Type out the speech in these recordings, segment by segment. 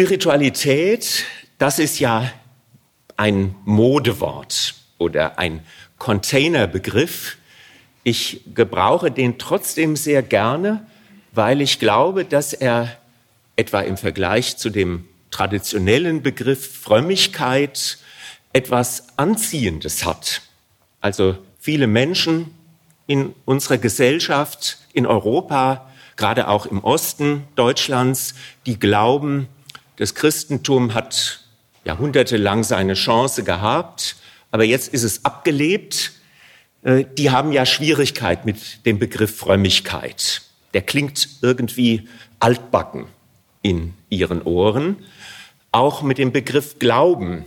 Spiritualität, das ist ja ein Modewort oder ein Containerbegriff. Ich gebrauche den trotzdem sehr gerne, weil ich glaube, dass er etwa im Vergleich zu dem traditionellen Begriff Frömmigkeit etwas Anziehendes hat. Also viele Menschen in unserer Gesellschaft, in Europa, gerade auch im Osten Deutschlands, die glauben, das Christentum hat jahrhundertelang seine Chance gehabt, aber jetzt ist es abgelebt. Äh, die haben ja Schwierigkeit mit dem Begriff Frömmigkeit. Der klingt irgendwie altbacken in ihren Ohren. Auch mit dem Begriff Glauben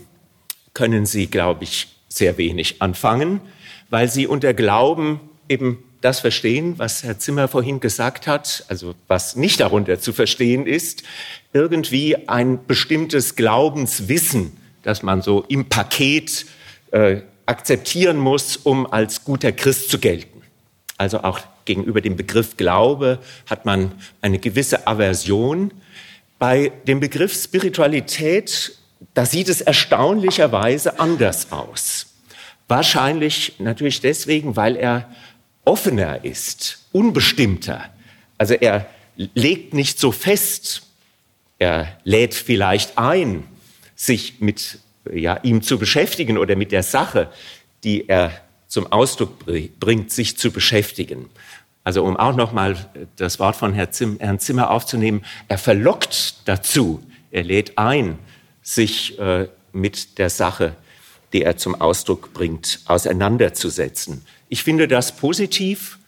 können sie, glaube ich, sehr wenig anfangen, weil sie unter Glauben eben das verstehen, was Herr Zimmer vorhin gesagt hat, also was nicht darunter zu verstehen ist, irgendwie ein bestimmtes Glaubenswissen, das man so im Paket äh, akzeptieren muss, um als guter Christ zu gelten. Also auch gegenüber dem Begriff Glaube hat man eine gewisse Aversion. Bei dem Begriff Spiritualität, da sieht es erstaunlicherweise anders aus. Wahrscheinlich natürlich deswegen, weil er offener ist, unbestimmter. Also er legt nicht so fest, er lädt vielleicht ein, sich mit ja, ihm zu beschäftigen oder mit der Sache, die er zum Ausdruck bringt, sich zu beschäftigen. Also um auch noch mal das Wort von Herrn Zimmer aufzunehmen, er verlockt dazu, er lädt ein, sich äh, mit der Sache, die er zum Ausdruck bringt, auseinanderzusetzen. Ich finde das positiv.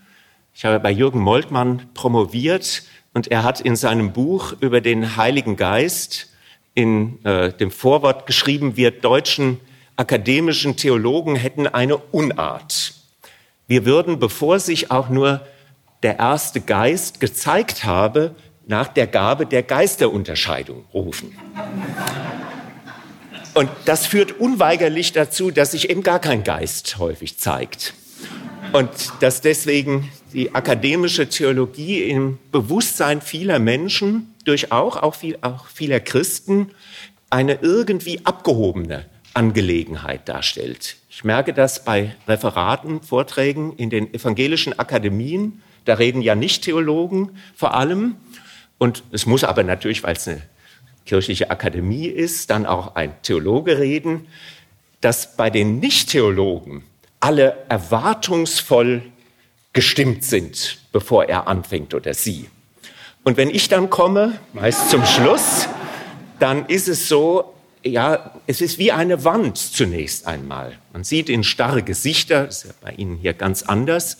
Ich habe bei Jürgen Moltmann promoviert und er hat in seinem Buch über den Heiligen Geist in äh, dem Vorwort geschrieben, wir deutschen akademischen Theologen hätten eine Unart. Wir würden, bevor sich auch nur der erste Geist gezeigt habe, nach der Gabe der Geisterunterscheidung rufen. Und das führt unweigerlich dazu, dass sich eben gar kein Geist häufig zeigt. Und dass deswegen die akademische Theologie im Bewusstsein vieler Menschen, durch auch, auch, viel, auch vieler Christen, eine irgendwie abgehobene Angelegenheit darstellt. Ich merke das bei Referaten, Vorträgen in den evangelischen Akademien. Da reden ja Nicht-Theologen vor allem. Und es muss aber natürlich, weil es eine kirchliche Akademie ist, dann auch ein Theologe reden, dass bei den Nicht-Theologen alle erwartungsvoll gestimmt sind, bevor er anfängt oder sie. Und wenn ich dann komme, meist zum Schluss, dann ist es so, ja, es ist wie eine Wand zunächst einmal. Man sieht in starre Gesichter, das ist ja bei Ihnen hier ganz anders,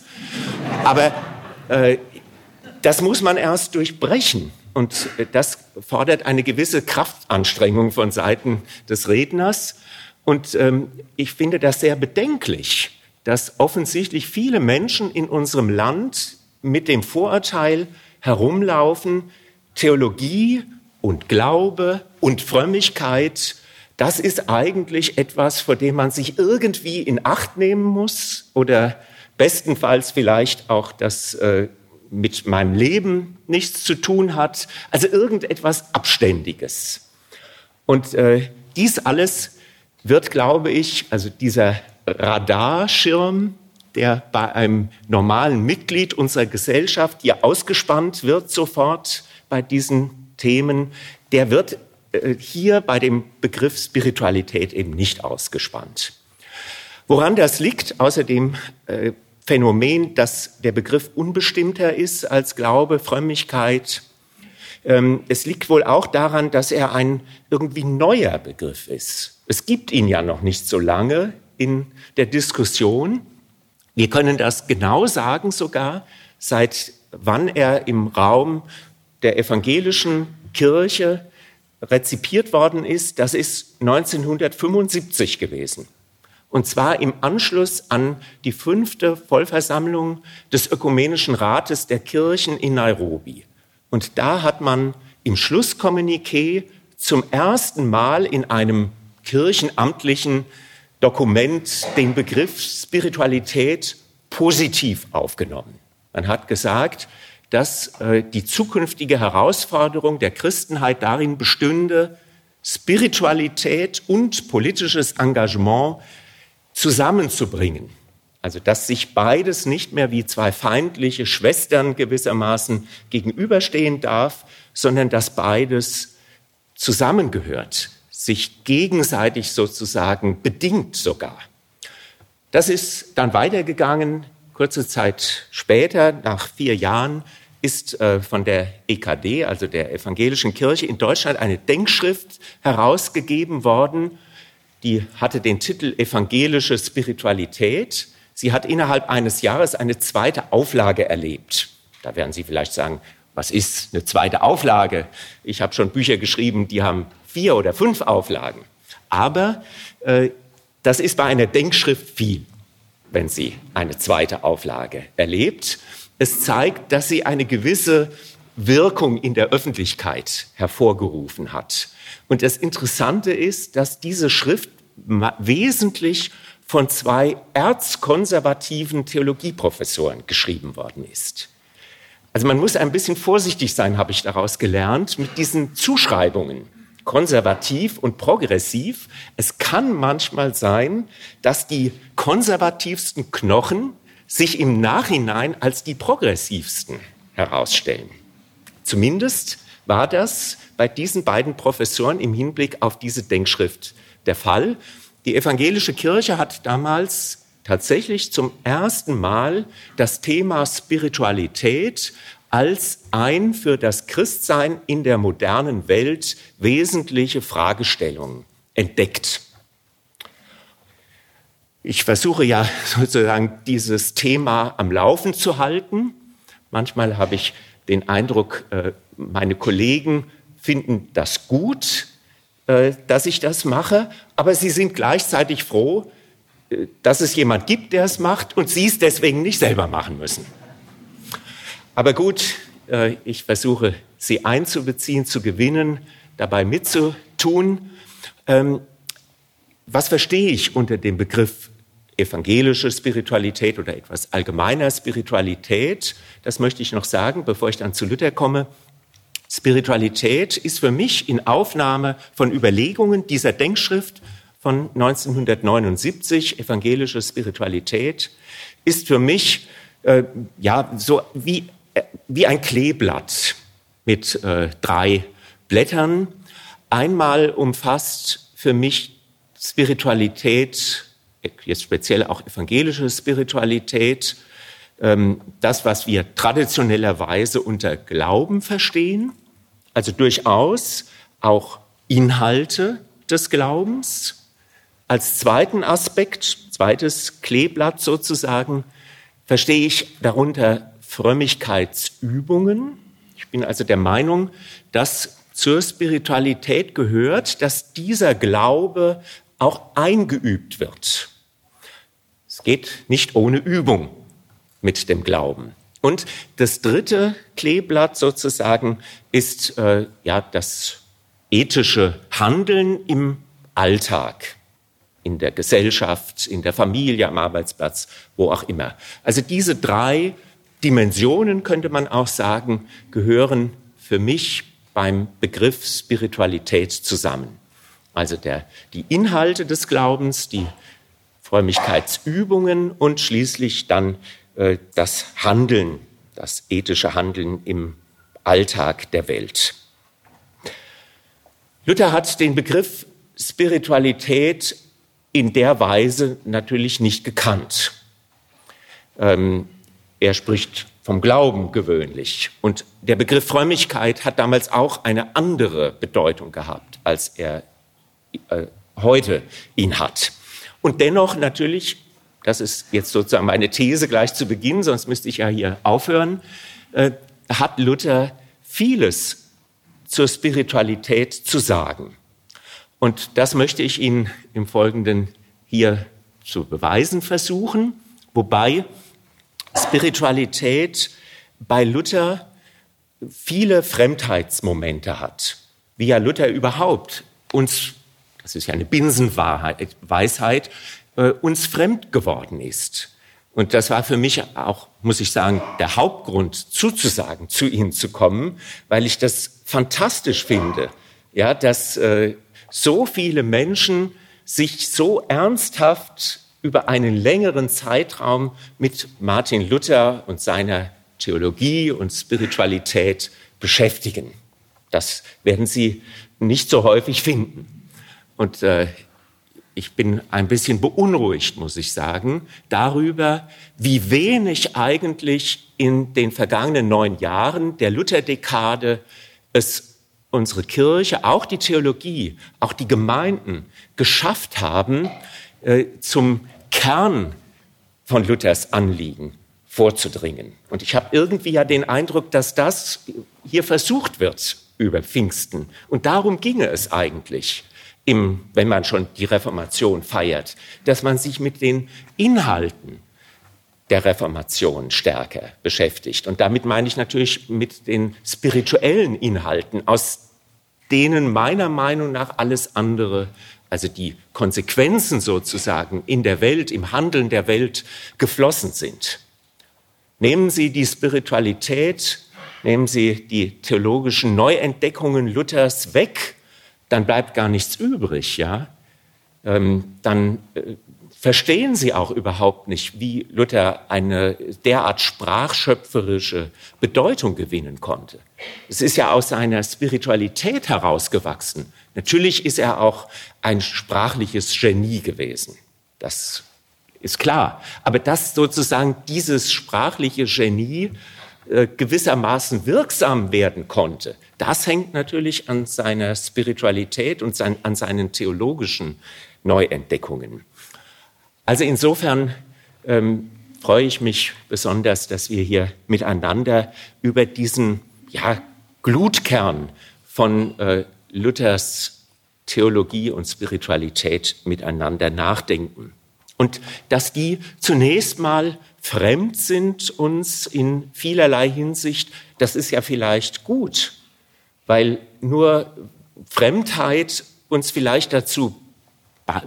aber äh, das muss man erst durchbrechen. Und das fordert eine gewisse Kraftanstrengung von Seiten des Redners. Und ähm, ich finde das sehr bedenklich, dass offensichtlich viele Menschen in unserem Land mit dem Vorurteil herumlaufen, Theologie und Glaube und Frömmigkeit, das ist eigentlich etwas, vor dem man sich irgendwie in Acht nehmen muss oder bestenfalls vielleicht auch das äh, mit meinem Leben nichts zu tun hat, also irgendetwas Abständiges. Und äh, dies alles wird, glaube ich, also dieser Radarschirm, der bei einem normalen Mitglied unserer Gesellschaft hier ausgespannt wird sofort bei diesen Themen, der wird äh, hier bei dem Begriff Spiritualität eben nicht ausgespannt. Woran das liegt, außerdem äh, Phänomen, dass der Begriff unbestimmter ist als Glaube, Frömmigkeit. Ähm, es liegt wohl auch daran, dass er ein irgendwie neuer Begriff ist. Es gibt ihn ja noch nicht so lange in der Diskussion. Wir können das genau sagen sogar, seit wann er im Raum der evangelischen Kirche rezipiert worden ist. Das ist 1975 gewesen. Und zwar im Anschluss an die fünfte Vollversammlung des Ökumenischen Rates der Kirchen in Nairobi. Und da hat man im Schlusskommuniqué zum ersten Mal in einem kirchenamtlichen Dokument den Begriff Spiritualität positiv aufgenommen. Man hat gesagt, dass äh, die zukünftige Herausforderung der Christenheit darin bestünde, Spiritualität und politisches Engagement zusammenzubringen. Also dass sich beides nicht mehr wie zwei feindliche Schwestern gewissermaßen gegenüberstehen darf, sondern dass beides zusammengehört, sich gegenseitig sozusagen bedingt sogar. Das ist dann weitergegangen. Kurze Zeit später, nach vier Jahren, ist äh, von der EKD, also der Evangelischen Kirche in Deutschland, eine Denkschrift herausgegeben worden. Die hatte den Titel Evangelische Spiritualität. Sie hat innerhalb eines Jahres eine zweite Auflage erlebt. Da werden Sie vielleicht sagen, was ist eine zweite Auflage? Ich habe schon Bücher geschrieben, die haben vier oder fünf Auflagen. Aber äh, das ist bei einer Denkschrift viel, wenn sie eine zweite Auflage erlebt. Es zeigt, dass sie eine gewisse Wirkung in der Öffentlichkeit hervorgerufen hat. Und das Interessante ist, dass diese Schrift wesentlich von zwei erzkonservativen Theologieprofessoren geschrieben worden ist. Also man muss ein bisschen vorsichtig sein, habe ich daraus gelernt, mit diesen Zuschreibungen, konservativ und progressiv. Es kann manchmal sein, dass die konservativsten Knochen sich im Nachhinein als die progressivsten herausstellen. Zumindest war das bei diesen beiden Professoren im Hinblick auf diese Denkschrift der Fall. Die evangelische Kirche hat damals tatsächlich zum ersten Mal das Thema Spiritualität als ein für das Christsein in der modernen Welt wesentliche Fragestellung entdeckt. Ich versuche ja sozusagen dieses Thema am Laufen zu halten. Manchmal habe ich den Eindruck, äh, meine Kollegen finden das gut, äh, dass ich das mache, aber sie sind gleichzeitig froh, äh, dass es jemand gibt, der es macht und sie es deswegen nicht selber machen müssen. Aber gut, äh, ich versuche, sie einzubeziehen, zu gewinnen, dabei mitzutun. Ähm, was verstehe ich unter dem Begriff evangelische Spiritualität oder etwas allgemeiner Spiritualität? Das möchte ich noch sagen, bevor ich dann zu Luther komme. Spiritualität ist für mich in Aufnahme von Überlegungen dieser Denkschrift von 1979, evangelische Spiritualität, ist für mich äh, ja so wie, wie ein Kleeblatt mit äh, drei Blättern. Einmal umfasst für mich Spiritualität, jetzt speziell auch evangelische Spiritualität, ähm, das, was wir traditionellerweise unter Glauben verstehen, also durchaus auch Inhalte des Glaubens. Als zweiten Aspekt, zweites Kleeblatt sozusagen, verstehe ich darunter Frömmigkeitsübungen. Ich bin also der Meinung, dass zur Spiritualität gehört, dass dieser Glaube auch eingeübt wird. Es geht nicht ohne Übung mit dem Glauben. Und das dritte Kleeblatt sozusagen ist äh, ja das ethische Handeln im Alltag, in der Gesellschaft, in der Familie, am Arbeitsplatz, wo auch immer. Also diese drei Dimensionen, könnte man auch sagen, gehören für mich beim Begriff Spiritualität zusammen. Also der, die Inhalte des Glaubens, die Frömmigkeitsübungen und schließlich dann äh, das Handeln, das ethische Handeln im Alltag der Welt. Luther hat den Begriff Spiritualität in der Weise natürlich nicht gekannt. Ähm, er spricht vom Glauben gewöhnlich. Und der Begriff Frömmigkeit hat damals auch eine andere Bedeutung gehabt, als er äh, heute ihn hat. Und dennoch natürlich das ist jetzt sozusagen meine These gleich zu Beginn, sonst müsste ich ja hier aufhören, äh, hat Luther vieles zur Spiritualität zu sagen. Und das möchte ich Ihnen im Folgenden hier zu beweisen versuchen, wobei Spiritualität bei Luther viele Fremdheitsmomente hat, wie ja Luther überhaupt uns, das ist ja eine Binsenwahrheit, Weisheit, äh, uns fremd geworden ist. Und das war für mich auch, muss ich sagen, der Hauptgrund zuzusagen, zu Ihnen zu kommen, weil ich das fantastisch finde, ja, dass äh, so viele Menschen sich so ernsthaft über einen längeren Zeitraum mit Martin Luther und seiner Theologie und Spiritualität beschäftigen. Das werden Sie nicht so häufig finden. Und äh, ich bin ein bisschen beunruhigt, muss ich sagen, darüber, wie wenig eigentlich in den vergangenen neun Jahren der Lutherdekade es unsere Kirche, auch die Theologie, auch die Gemeinden geschafft haben, äh, zum Kern von Luthers Anliegen vorzudringen. Und ich habe irgendwie ja den Eindruck, dass das hier versucht wird über Pfingsten. Und darum ginge es eigentlich, im, wenn man schon die Reformation feiert, dass man sich mit den Inhalten der Reformation stärker beschäftigt. Und damit meine ich natürlich mit den spirituellen Inhalten, aus denen meiner Meinung nach alles andere, also die Konsequenzen sozusagen in der Welt, im Handeln der Welt geflossen sind. Nehmen Sie die Spiritualität, nehmen Sie die theologischen Neuentdeckungen Luthers weg, dann bleibt gar nichts übrig, ja. Ähm, dann äh, verstehen Sie auch überhaupt nicht, wie Luther eine derart sprachschöpferische Bedeutung gewinnen konnte. Es ist ja aus seiner Spiritualität herausgewachsen. Natürlich ist er auch ein sprachliches Genie gewesen. Das ist klar. Aber dass sozusagen dieses sprachliche Genie äh, gewissermaßen wirksam werden konnte, das hängt natürlich an seiner Spiritualität und sein, an seinen theologischen Neuentdeckungen. Also insofern ähm, freue ich mich besonders, dass wir hier miteinander über diesen ja, Glutkern von äh, Luthers Theologie und Spiritualität miteinander nachdenken. Und dass die zunächst mal fremd sind uns in vielerlei Hinsicht, das ist ja vielleicht gut, weil nur Fremdheit uns vielleicht dazu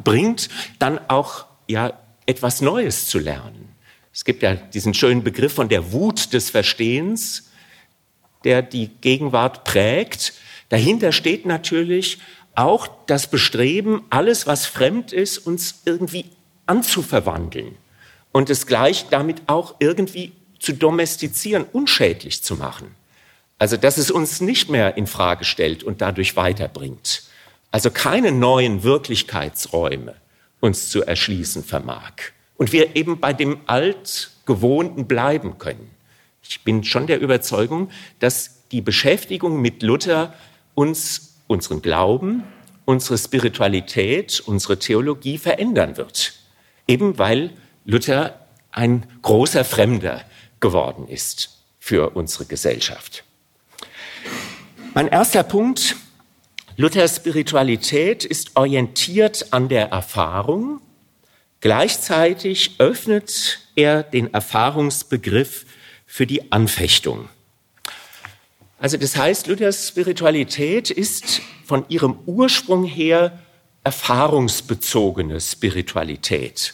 bringt, dann auch ja etwas Neues zu lernen. Es gibt ja diesen schönen Begriff von der Wut des Verstehens, der die Gegenwart prägt. Dahinter steht natürlich auch das Bestreben, alles, was fremd ist, uns irgendwie anzuverwandeln und es gleich damit auch irgendwie zu domestizieren, unschädlich zu machen. Also, dass es uns nicht mehr in Frage stellt und dadurch weiterbringt. Also keine neuen Wirklichkeitsräume uns zu erschließen vermag. Und wir eben bei dem Altgewohnten bleiben können. Ich bin schon der Überzeugung, dass die Beschäftigung mit Luther uns unseren Glauben, unsere Spiritualität, unsere Theologie verändern wird. Eben weil Luther ein großer Fremder geworden ist für unsere Gesellschaft. Mein erster Punkt, Luthers Spiritualität ist orientiert an der Erfahrung. Gleichzeitig öffnet er den Erfahrungsbegriff für die Anfechtung. Also das heißt, Luthers Spiritualität ist von ihrem Ursprung her erfahrungsbezogene Spiritualität.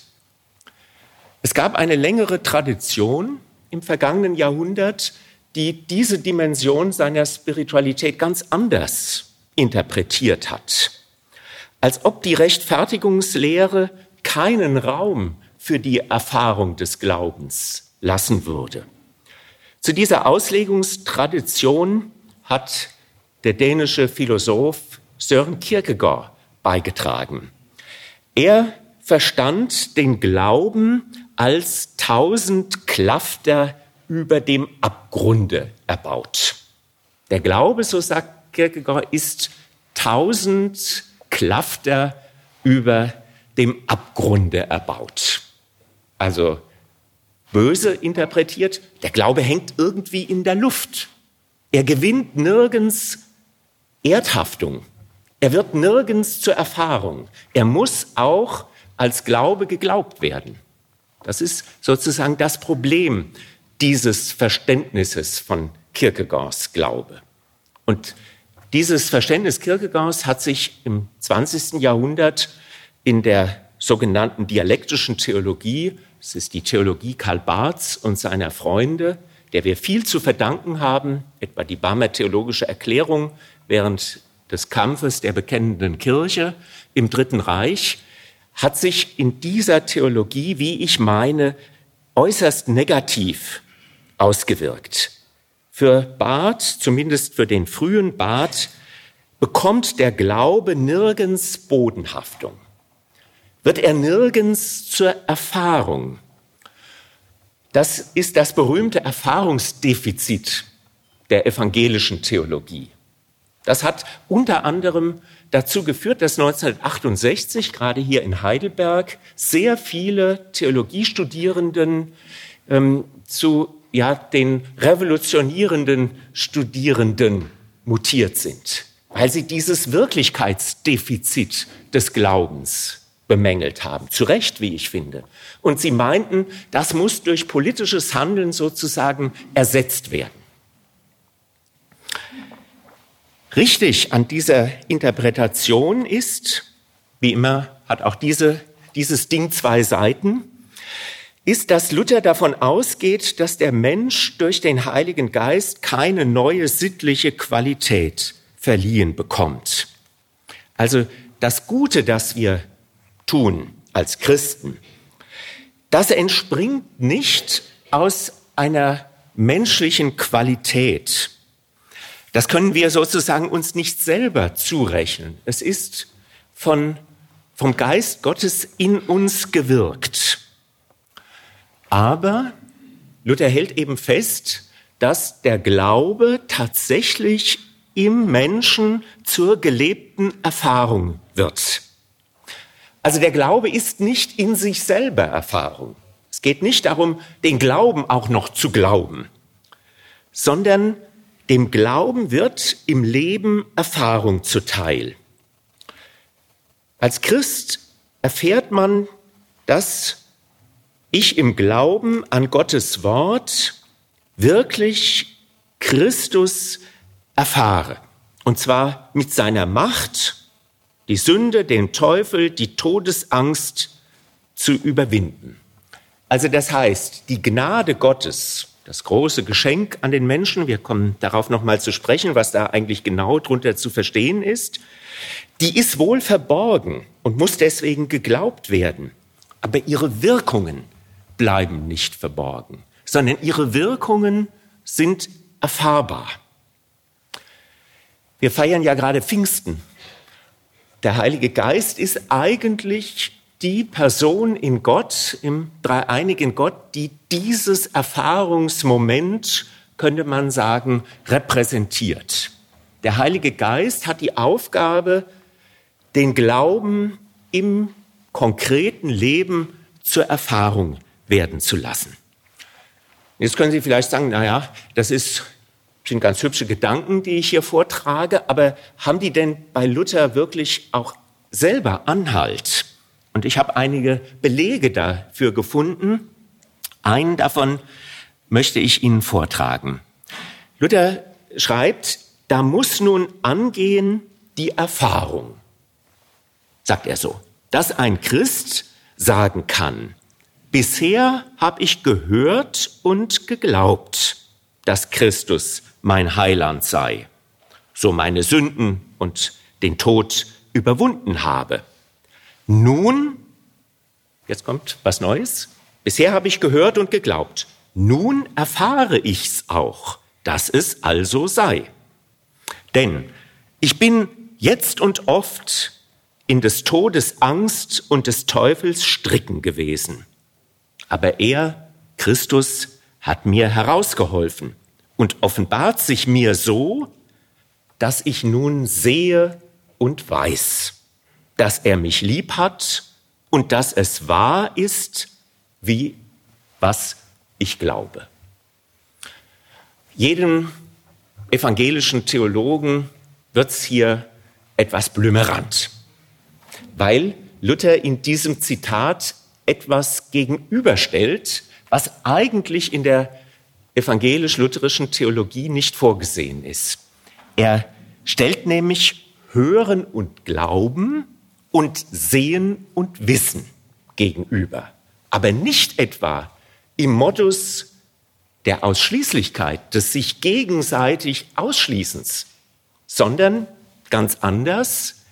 Es gab eine längere Tradition im vergangenen Jahrhundert, die diese Dimension seiner Spiritualität ganz anders interpretiert hat. Als ob die Rechtfertigungslehre keinen Raum für die Erfahrung des Glaubens lassen würde. Zu dieser Auslegungstradition hat der dänische Philosoph Søren Kierkegaard beigetragen. Er verstand den Glauben als tausend Klafter über dem Abgrunde erbaut. Der Glaube, so sagt Kierkegaard, ist tausend Klafter über dem Abgrunde erbaut. Also böse interpretiert, der Glaube hängt irgendwie in der Luft. Er gewinnt nirgends Erdhaftung. Er wird nirgends zur Erfahrung. Er muss auch als Glaube geglaubt werden. Das ist sozusagen das Problem dieses Verständnisses von Kierkegaards Glaube. Und dieses Verständnis Kierkegaards hat sich im 20. Jahrhundert in der sogenannten dialektischen Theologie Es ist die Theologie Karl Barths und seiner Freunde, der wir viel zu verdanken haben, etwa die Barmer Theologische Erklärung während des Kampfes der bekennenden Kirche im Dritten Reich, hat sich in dieser Theologie, wie ich meine, äußerst negativ ausgewirkt. Für Barth, zumindest für den frühen Barth, bekommt der Glaube nirgends Bodenhaftung, wird er nirgends zur Erfahrung. Das ist das berühmte Erfahrungsdefizit der evangelischen Theologie. Das hat unter anderem dazu geführt, dass 1968 gerade hier in Heidelberg sehr viele Theologiestudierenden ähm, zu ja, den revolutionierenden Studierenden mutiert sind, weil sie dieses Wirklichkeitsdefizit des Glaubens bemängelt haben. Zu Recht, wie ich finde. Und sie meinten, das muss durch politisches Handeln sozusagen ersetzt werden. Richtig an dieser Interpretation ist, wie immer hat auch diese, dieses Ding zwei Seiten, ist, dass Luther davon ausgeht, dass der Mensch durch den Heiligen Geist keine neue sittliche Qualität verliehen bekommt. Also das Gute, das wir tun als Christen, das entspringt nicht aus einer menschlichen Qualität, das können wir sozusagen uns nicht selber zurechnen. Es ist von, vom Geist Gottes in uns gewirkt. Aber Luther hält eben fest, dass der Glaube tatsächlich im Menschen zur gelebten Erfahrung wird. Also der Glaube ist nicht in sich selber Erfahrung. Es geht nicht darum, den Glauben auch noch zu glauben, sondern dem Glauben wird im Leben Erfahrung zuteil. Als Christ erfährt man, dass ich im Glauben an Gottes Wort wirklich Christus erfahre. Und zwar mit seiner Macht, die Sünde, den Teufel, die Todesangst zu überwinden. Also das heißt, die Gnade Gottes, das große Geschenk an den Menschen, wir kommen darauf nochmal zu sprechen, was da eigentlich genau drunter zu verstehen ist, die ist wohl verborgen und muss deswegen geglaubt werden. Aber ihre Wirkungen bleiben nicht verborgen, sondern ihre Wirkungen sind erfahrbar. Wir feiern ja gerade Pfingsten. Der Heilige Geist ist eigentlich die Person in Gott, im dreieinigen Gott, die dieses Erfahrungsmoment, könnte man sagen, repräsentiert. Der Heilige Geist hat die Aufgabe, den Glauben im konkreten Leben zur Erfahrung werden zu lassen. Jetzt können Sie vielleicht sagen, na ja, das ist, sind ganz hübsche Gedanken, die ich hier vortrage, aber haben die denn bei Luther wirklich auch selber Anhalt? Und ich habe einige Belege dafür gefunden. Einen davon möchte ich Ihnen vortragen. Luther schreibt, da muss nun angehen die Erfahrung, sagt er so, dass ein Christ sagen kann, bisher habe ich gehört und geglaubt, dass Christus mein Heiland sei, so meine Sünden und den Tod überwunden habe. Nun, jetzt kommt was Neues. Bisher habe ich gehört und geglaubt. Nun erfahre ich's auch, dass es also sei. Denn ich bin jetzt und oft in des Todes Angst und des Teufels Stricken gewesen. Aber er, Christus, hat mir herausgeholfen und offenbart sich mir so, dass ich nun sehe und weiß dass er mich lieb hat und dass es wahr ist, wie was ich glaube. Jedem evangelischen Theologen wird's hier etwas blümerant, weil Luther in diesem Zitat etwas gegenüberstellt, was eigentlich in der evangelisch-lutherischen Theologie nicht vorgesehen ist. Er stellt nämlich Hören und Glauben und Sehen und Wissen gegenüber. aber nicht etwa im Modus der Ausschließlichkeit, des sich gegenseitig Ausschließens, sondern ganz anders.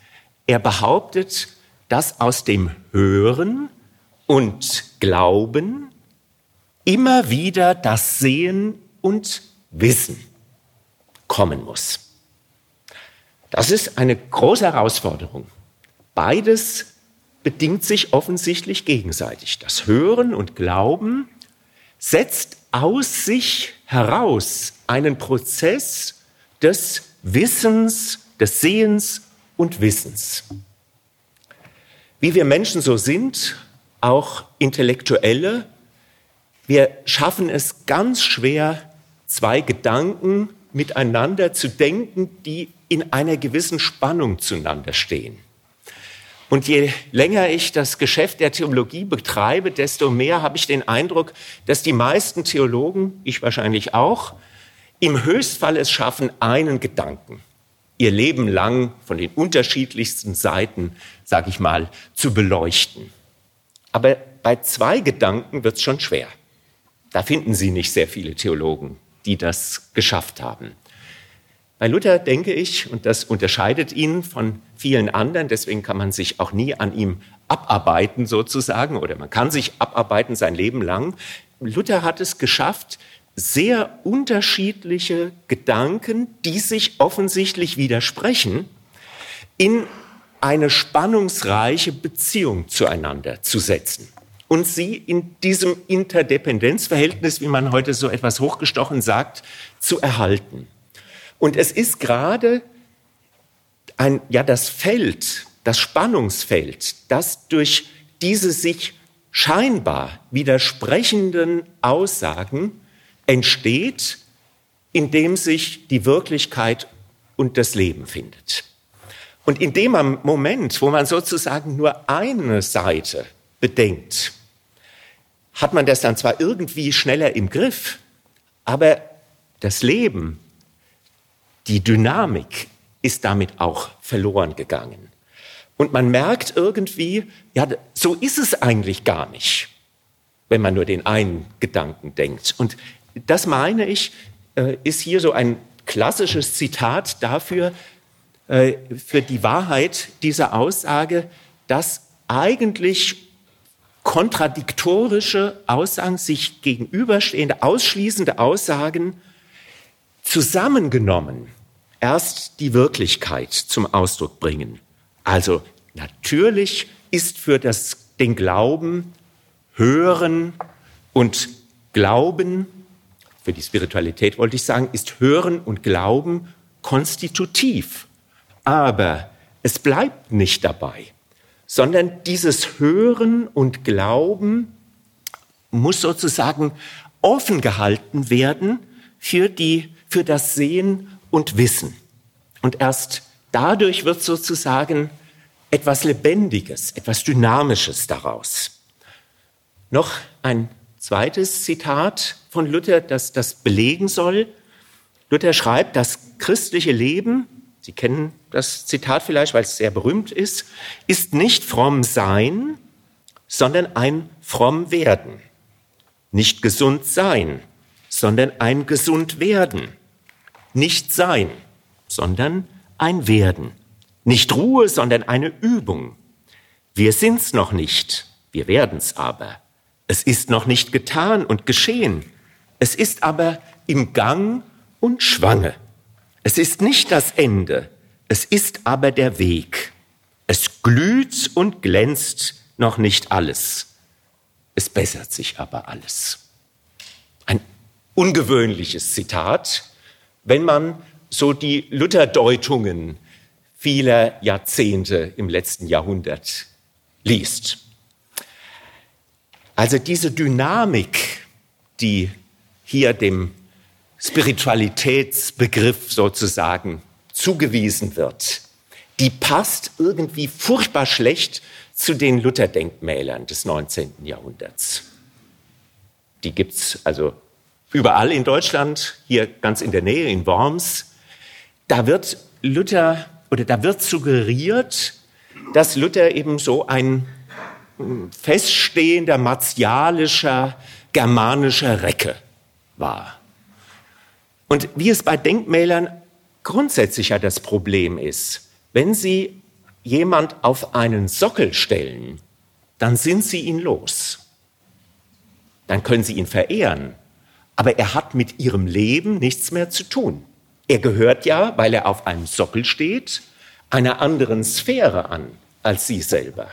Er behauptet, dass aus dem Hören und Glauben immer wieder das Sehen und Wissen kommen muss. Das ist eine große Herausforderung. Beides bedingt sich offensichtlich gegenseitig. Das Hören und Glauben setzt aus sich heraus einen Prozess des Wissens, des Sehens und Wissens. Wie wir Menschen so sind, auch Intellektuelle, wir schaffen es ganz schwer, zwei Gedanken miteinander zu denken, die in einer gewissen Spannung zueinander stehen. Und je länger ich das Geschäft der Theologie betreibe, desto mehr habe ich den Eindruck, dass die meisten Theologen, ich wahrscheinlich auch, im Höchstfall es schaffen, einen Gedanken ihr Leben lang von den unterschiedlichsten Seiten, sage ich mal, zu beleuchten. Aber bei zwei Gedanken wird es schon schwer. Da finden Sie nicht sehr viele Theologen, die das geschafft haben. Bei Luther denke ich, und das unterscheidet ihn von vielen anderen, deswegen kann man sich auch nie an ihm abarbeiten sozusagen, oder man kann sich abarbeiten sein Leben lang. Luther hat es geschafft, sehr unterschiedliche Gedanken, die sich offensichtlich widersprechen, in eine spannungsreiche Beziehung zueinander zu setzen und sie in diesem Interdependenzverhältnis, wie man heute so etwas hochgestochen sagt, zu erhalten. Und es ist gerade ein, ja, das Feld, das Spannungsfeld, das durch diese sich scheinbar widersprechenden Aussagen entsteht, in dem sich die Wirklichkeit und das Leben findet. Und in dem Moment, wo man sozusagen nur eine Seite bedenkt, hat man das dann zwar irgendwie schneller im Griff, aber das Leben die Dynamik ist damit auch verloren gegangen. Und man merkt irgendwie, ja, so ist es eigentlich gar nicht, wenn man nur den einen Gedanken denkt. Und das meine ich, äh, ist hier so ein klassisches Zitat dafür, äh, für die Wahrheit dieser Aussage, dass eigentlich kontradiktorische Aussagen, sich gegenüberstehende, ausschließende Aussagen zusammengenommen erst die Wirklichkeit zum Ausdruck bringen. Also natürlich ist für das, den Glauben Hören und Glauben, für die Spiritualität wollte ich sagen, ist Hören und Glauben konstitutiv. Aber es bleibt nicht dabei, sondern dieses Hören und Glauben muss sozusagen offen gehalten werden für die für das Sehen und Wissen. Und erst dadurch wird sozusagen etwas Lebendiges, etwas Dynamisches daraus. Noch ein zweites Zitat von Luther, das das belegen soll. Luther schreibt, das christliche Leben, Sie kennen das Zitat vielleicht, weil es sehr berühmt ist, ist nicht fromm sein, sondern ein fromm werden. Nicht gesund sein, sondern ein gesund werden nicht sein, sondern ein Werden. Nicht Ruhe, sondern eine Übung. Wir sind's noch nicht, wir werden's aber. Es ist noch nicht getan und geschehen. Es ist aber im Gang und Schwange. Es ist nicht das Ende, es ist aber der Weg. Es glüht und glänzt noch nicht alles. Es bessert sich aber alles. Ein ungewöhnliches Zitat, wenn man so die Lutherdeutungen vieler Jahrzehnte im letzten Jahrhundert liest. Also diese Dynamik, die hier dem Spiritualitätsbegriff sozusagen zugewiesen wird, die passt irgendwie furchtbar schlecht zu den Lutherdenkmälern des 19. Jahrhunderts. Die gibt's also überall in Deutschland, hier ganz in der Nähe in Worms, da wird Luther oder da wird suggeriert, dass Luther eben so ein feststehender martialischer germanischer Recke war. Und wie es bei Denkmälern grundsätzlich ja das Problem ist, wenn Sie jemand auf einen Sockel stellen, dann sind Sie ihn los. Dann können Sie ihn verehren, aber er hat mit Ihrem Leben nichts mehr zu tun. Er gehört ja, weil er auf einem Sockel steht, einer anderen Sphäre an als Sie selber.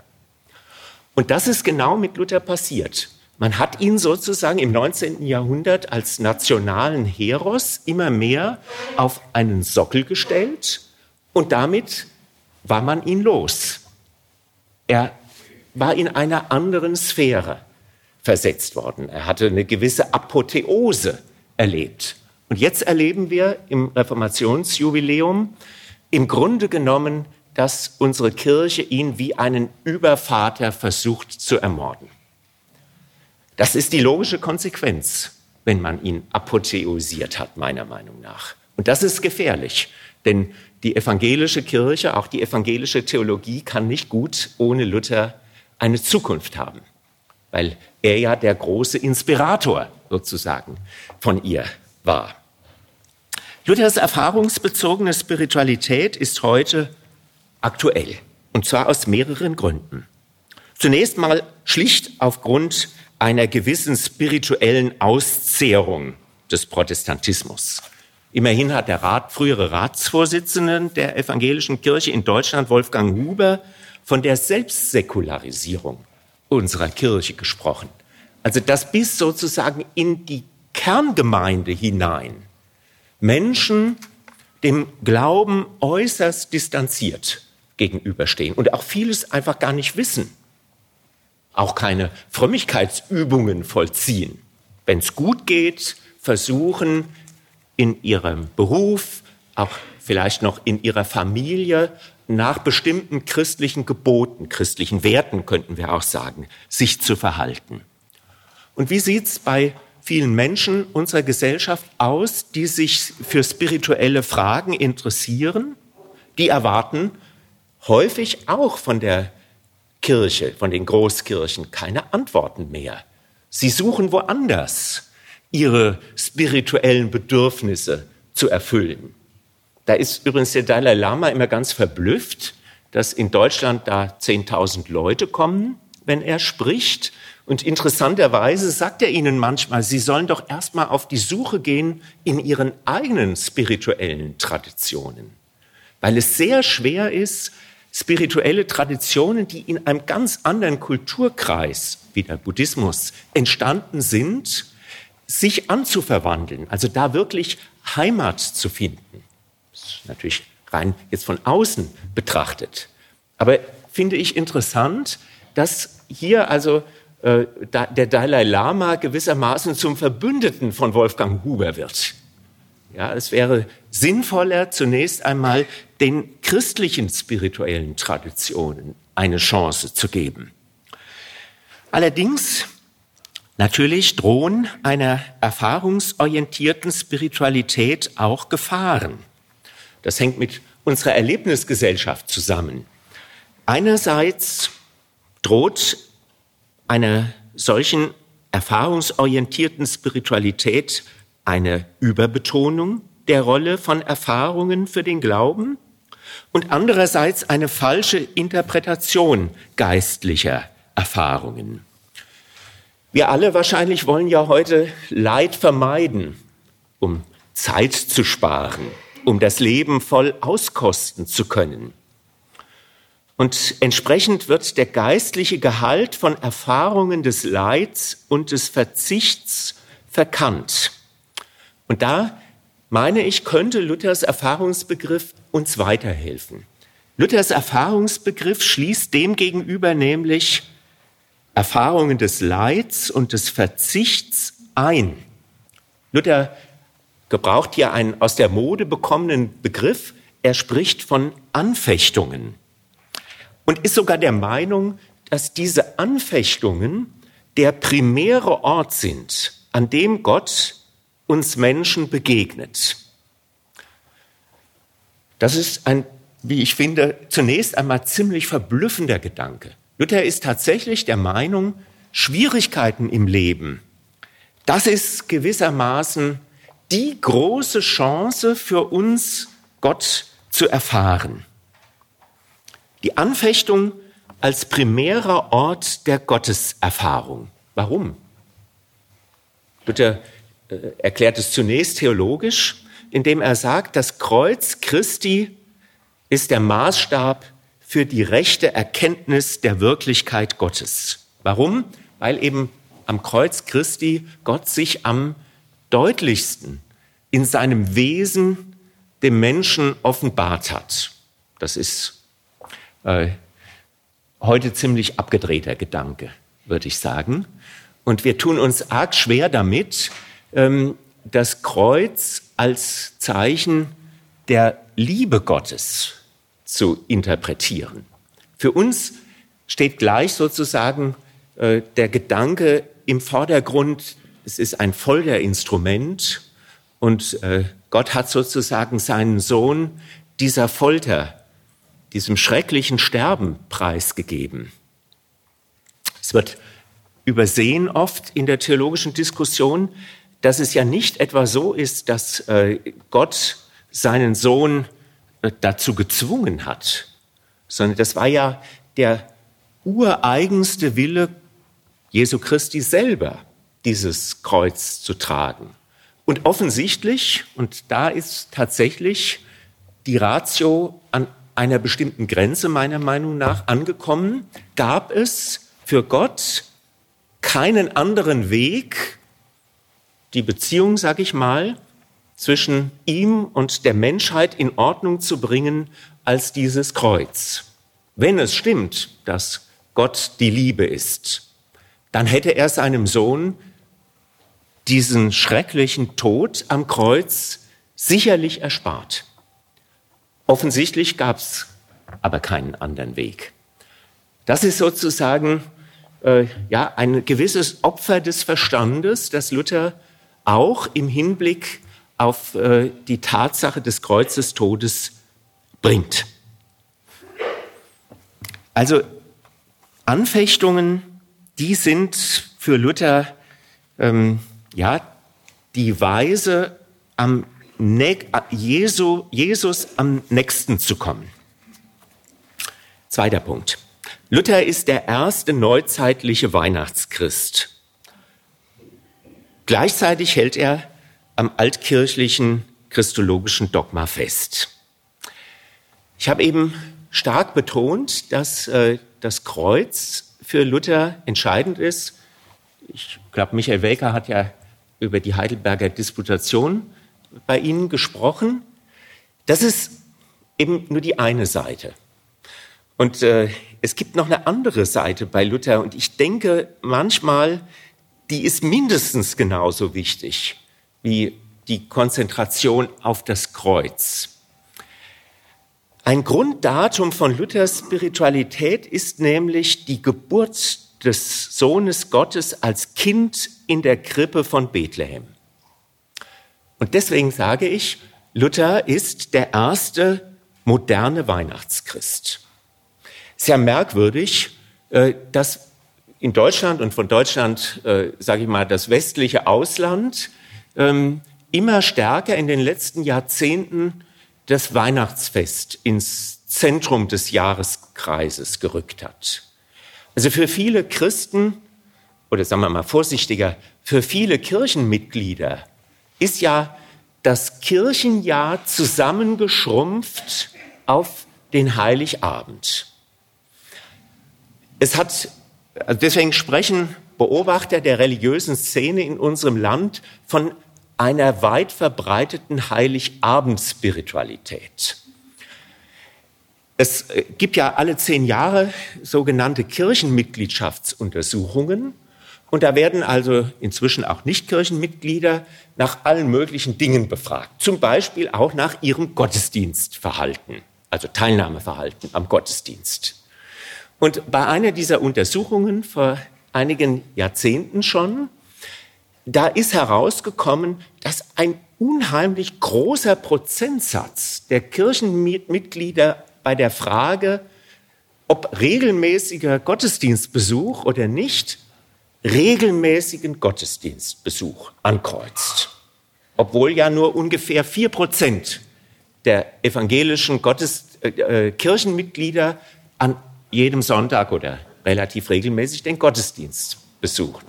Und das ist genau mit Luther passiert. Man hat ihn sozusagen im 19. Jahrhundert als nationalen Heros immer mehr auf einen Sockel gestellt und damit war man ihn los. Er war in einer anderen Sphäre versetzt worden. Er hatte eine gewisse Apotheose erlebt. Und jetzt erleben wir im Reformationsjubiläum im Grunde genommen, dass unsere Kirche ihn wie einen Übervater versucht zu ermorden. Das ist die logische Konsequenz, wenn man ihn apotheosiert hat, meiner Meinung nach. Und das ist gefährlich, denn die evangelische Kirche, auch die evangelische Theologie kann nicht gut ohne Luther eine Zukunft haben, weil er ja der große Inspirator sozusagen von ihr war. Luthers erfahrungsbezogene Spiritualität ist heute aktuell, und zwar aus mehreren Gründen. Zunächst mal schlicht aufgrund einer gewissen spirituellen Auszehrung des Protestantismus. Immerhin hat der Rat, frühere Ratsvorsitzende der evangelischen Kirche in Deutschland, Wolfgang Huber, von der Selbstsäkularisierung unserer Kirche gesprochen. Also dass bis sozusagen in die Kerngemeinde hinein Menschen dem Glauben äußerst distanziert gegenüberstehen und auch vieles einfach gar nicht wissen auch keine Frömmigkeitsübungen vollziehen. Wenn es gut geht, versuchen in ihrem Beruf, auch vielleicht noch in ihrer Familie, nach bestimmten christlichen Geboten, christlichen Werten könnten wir auch sagen, sich zu verhalten. Und wie sieht es bei vielen Menschen unserer Gesellschaft aus, die sich für spirituelle Fragen interessieren? Die erwarten häufig auch von der Kirche, von den Großkirchen keine Antworten mehr. Sie suchen woanders ihre spirituellen Bedürfnisse zu erfüllen. Da ist übrigens der Dalai Lama immer ganz verblüfft, dass in Deutschland da 10.000 Leute kommen, wenn er spricht. Und interessanterweise sagt er ihnen manchmal, sie sollen doch erstmal auf die Suche gehen in ihren eigenen spirituellen Traditionen. Weil es sehr schwer ist, spirituelle Traditionen, die in einem ganz anderen Kulturkreis wie der Buddhismus entstanden sind, sich anzuverwandeln, also da wirklich Heimat zu finden. Das ist natürlich rein jetzt von außen betrachtet. Aber finde ich interessant, dass hier also äh, der Dalai Lama gewissermaßen zum Verbündeten von Wolfgang Huber wird. Ja, es wäre sinnvoller, zunächst einmal den christlichen spirituellen Traditionen eine Chance zu geben. Allerdings, natürlich drohen einer erfahrungsorientierten Spiritualität auch Gefahren. Das hängt mit unserer Erlebnisgesellschaft zusammen. Einerseits droht einer solchen erfahrungsorientierten Spiritualität eine Überbetonung der Rolle von Erfahrungen für den Glauben und andererseits eine falsche Interpretation geistlicher Erfahrungen. Wir alle wahrscheinlich wollen ja heute Leid vermeiden, um Zeit zu sparen, um das Leben voll auskosten zu können. Und entsprechend wird der geistliche Gehalt von Erfahrungen des Leids und des Verzichts verkannt. Und da meine ich, könnte Luthers Erfahrungsbegriff uns weiterhelfen. Luthers Erfahrungsbegriff schließt demgegenüber nämlich Erfahrungen des Leids und des Verzichts ein. Luther gebraucht hier einen aus der Mode bekommenen Begriff. Er spricht von Anfechtungen und ist sogar der Meinung, dass diese Anfechtungen der primäre Ort sind, an dem Gott uns Menschen begegnet. Das ist ein, wie ich finde, zunächst einmal ziemlich verblüffender Gedanke. Luther ist tatsächlich der Meinung, Schwierigkeiten im Leben, das ist gewissermaßen die große Chance für uns, Gott zu erfahren. Die Anfechtung als primärer Ort der Gotteserfahrung. Warum? Luther äh, erklärt es zunächst theologisch, indem er sagt, das Kreuz Christi ist der Maßstab für die rechte Erkenntnis der Wirklichkeit Gottes. Warum? Weil eben am Kreuz Christi Gott sich am deutlichsten in seinem Wesen dem Menschen offenbart hat. Das ist äh, heute ziemlich abgedrehter Gedanke, würde ich sagen. Und wir tun uns arg schwer damit, ähm, das Kreuz als Zeichen der Liebe Gottes zu interpretieren. Für uns steht gleich sozusagen äh, der Gedanke im Vordergrund, es ist ein Folterinstrument und äh, Gott hat sozusagen seinen Sohn dieser Folter, diesem schrecklichen Sterben preisgegeben. Es wird übersehen oft in der theologischen Diskussion, dass es ja nicht etwa so ist, dass äh, Gott seinen Sohn äh, dazu gezwungen hat, sondern das war ja der ureigenste Wille Jesu Christi selber, dieses Kreuz zu tragen. Und offensichtlich, und da ist tatsächlich die Ratio an einer bestimmten Grenze meiner Meinung nach angekommen, gab es für Gott keinen anderen Weg, die Beziehung, sag ich mal, zwischen ihm und der Menschheit in Ordnung zu bringen als dieses Kreuz. Wenn es stimmt, dass Gott die Liebe ist, dann hätte er seinem Sohn diesen schrecklichen Tod am Kreuz sicherlich erspart. Offensichtlich gab es aber keinen anderen Weg. Das ist sozusagen äh, ja ein gewisses Opfer des Verstandes, das Luther auch im Hinblick auf äh, die Tatsache des Kreuzestodes bringt. Also Anfechtungen die sind für Luther ähm, ja die Weise, am Jesu, Jesus am nächsten zu kommen. Zweiter Punkt. Luther ist der erste neuzeitliche Weihnachtschrist. Gleichzeitig hält er am altkirchlichen christologischen Dogma fest. Ich habe eben stark betont, dass äh, das Kreuz für Luther entscheidend ist. Ich glaube, Michael Welker hat ja über die Heidelberger Disputation bei Ihnen gesprochen. Das ist eben nur die eine Seite. Und äh, es gibt noch eine andere Seite bei Luther und ich denke manchmal, die ist mindestens genauso wichtig wie die Konzentration auf das Kreuz. Ein Grunddatum von Luthers Spiritualität ist nämlich die Geburt des Sohnes Gottes als Kind in der Krippe von Bethlehem. Und deswegen sage ich, Luther ist der erste moderne Weihnachtschrist. Sehr merkwürdig, äh, dass in Deutschland und von Deutschland, äh, sage ich mal, das westliche Ausland ähm, immer stärker in den letzten Jahrzehnten das Weihnachtsfest ins Zentrum des Jahreskreises gerückt hat. Also für viele Christen, oder sagen wir mal vorsichtiger, für viele Kirchenmitglieder ist ja das Kirchenjahr zusammengeschrumpft auf den Heiligabend. Es hat, also deswegen sprechen Beobachter der religiösen Szene in unserem Land von einer weit verbreiteten Heiligabend-Spiritualität. Es äh, gibt ja alle zehn Jahre sogenannte Kirchenmitgliedschaftsuntersuchungen. Und da werden also inzwischen auch Nichtkirchenmitglieder nach allen möglichen Dingen befragt. Zum Beispiel auch nach ihrem Gottesdienstverhalten, also Teilnahmeverhalten am Gottesdienst. Und bei einer dieser Untersuchungen vor einigen Jahrzehnten schon da ist herausgekommen, dass ein unheimlich großer Prozentsatz der Kirchenmitglieder bei der Frage, ob regelmäßiger Gottesdienstbesuch oder nicht, regelmäßigen Gottesdienstbesuch ankreuzt. Obwohl ja nur ungefähr vier Prozent der evangelischen Gottes, äh, äh, Kirchenmitglieder an jedem Sonntag oder relativ regelmäßig den Gottesdienst besuchen.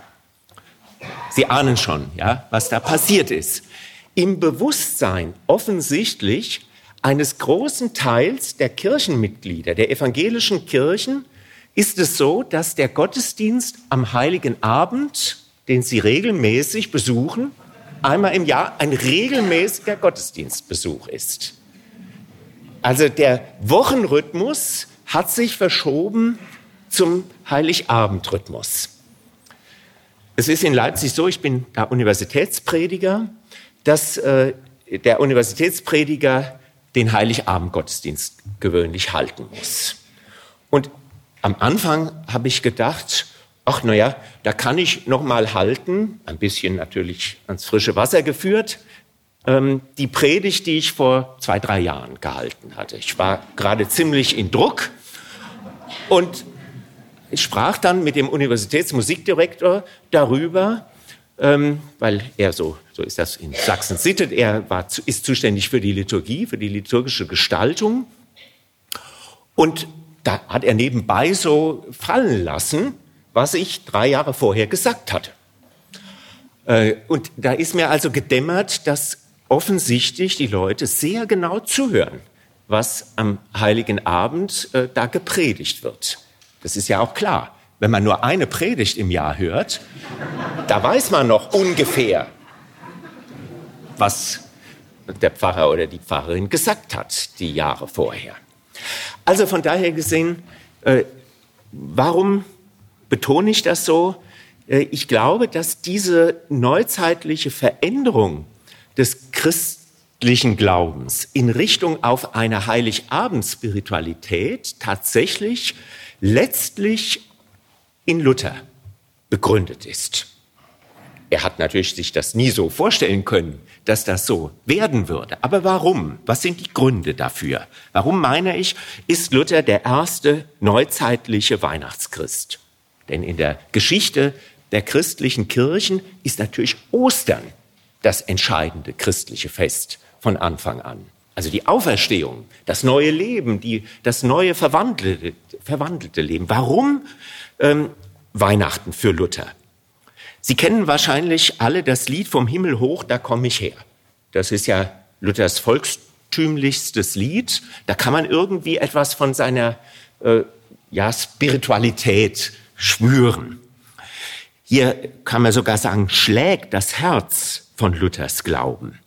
Sie ahnen schon, ja, was da passiert ist. Im Bewusstsein offensichtlich eines großen Teils der Kirchenmitglieder, der evangelischen Kirchen, ist es so, dass der Gottesdienst am heiligen Abend, den sie regelmäßig besuchen, einmal im Jahr ein regelmäßiger Gottesdienstbesuch ist. Also der Wochenrhythmus hat sich verschoben zum Heiligabendrhythmus. Es ist in Leipzig so, ich bin da Universitätsprediger, dass äh, der Universitätsprediger den Heiligabendgottesdienst gewöhnlich halten muss. Und am Anfang habe ich gedacht, ach na ja, da kann ich noch mal halten, ein bisschen natürlich ans frische Wasser geführt, ähm, die Predigt, die ich vor zwei, drei Jahren gehalten hatte. Ich war gerade ziemlich in Druck und sprach dann mit dem Universitätsmusikdirektor darüber, ähm, weil er so, so ist das in Sachsen sittet, er war, ist zuständig für die Liturgie, für die liturgische Gestaltung. Und da hat er nebenbei so fallen lassen, was ich drei Jahre vorher gesagt hatte. Äh, und da ist mir also gedämmert, dass offensichtlich die Leute sehr genau zuhören, was am heiligen Abend äh, da gepredigt wird. Das ist ja auch klar. Wenn man nur eine Predigt im Jahr hört, da weiß man noch ungefähr, was der Pfarrer oder die Pfarrerin gesagt hat die Jahre vorher. Also von daher gesehen, äh, warum betone ich das so? Äh, ich glaube, dass diese neuzeitliche Veränderung des christlichen Glaubens in Richtung auf eine Heiligabend-Spiritualität tatsächlich letztlich in Luther begründet ist. Er hat natürlich sich das nie so vorstellen können, dass das so werden würde. Aber warum? Was sind die Gründe dafür? Warum meine ich, ist Luther der erste neuzeitliche Weihnachtschrist? Denn in der Geschichte der christlichen Kirchen ist natürlich Ostern das entscheidende christliche Fest von Anfang an. Also die Auferstehung, das neue Leben, die, das neue verwandelte, verwandelte Leben. Warum ähm, Weihnachten für Luther? Sie kennen wahrscheinlich alle das Lied vom Himmel hoch, da komme ich her. Das ist ja Luthers volkstümlichstes Lied. Da kann man irgendwie etwas von seiner äh, ja, Spiritualität spüren. Hier kann man sogar sagen, schlägt das Herz von Luthers Glauben.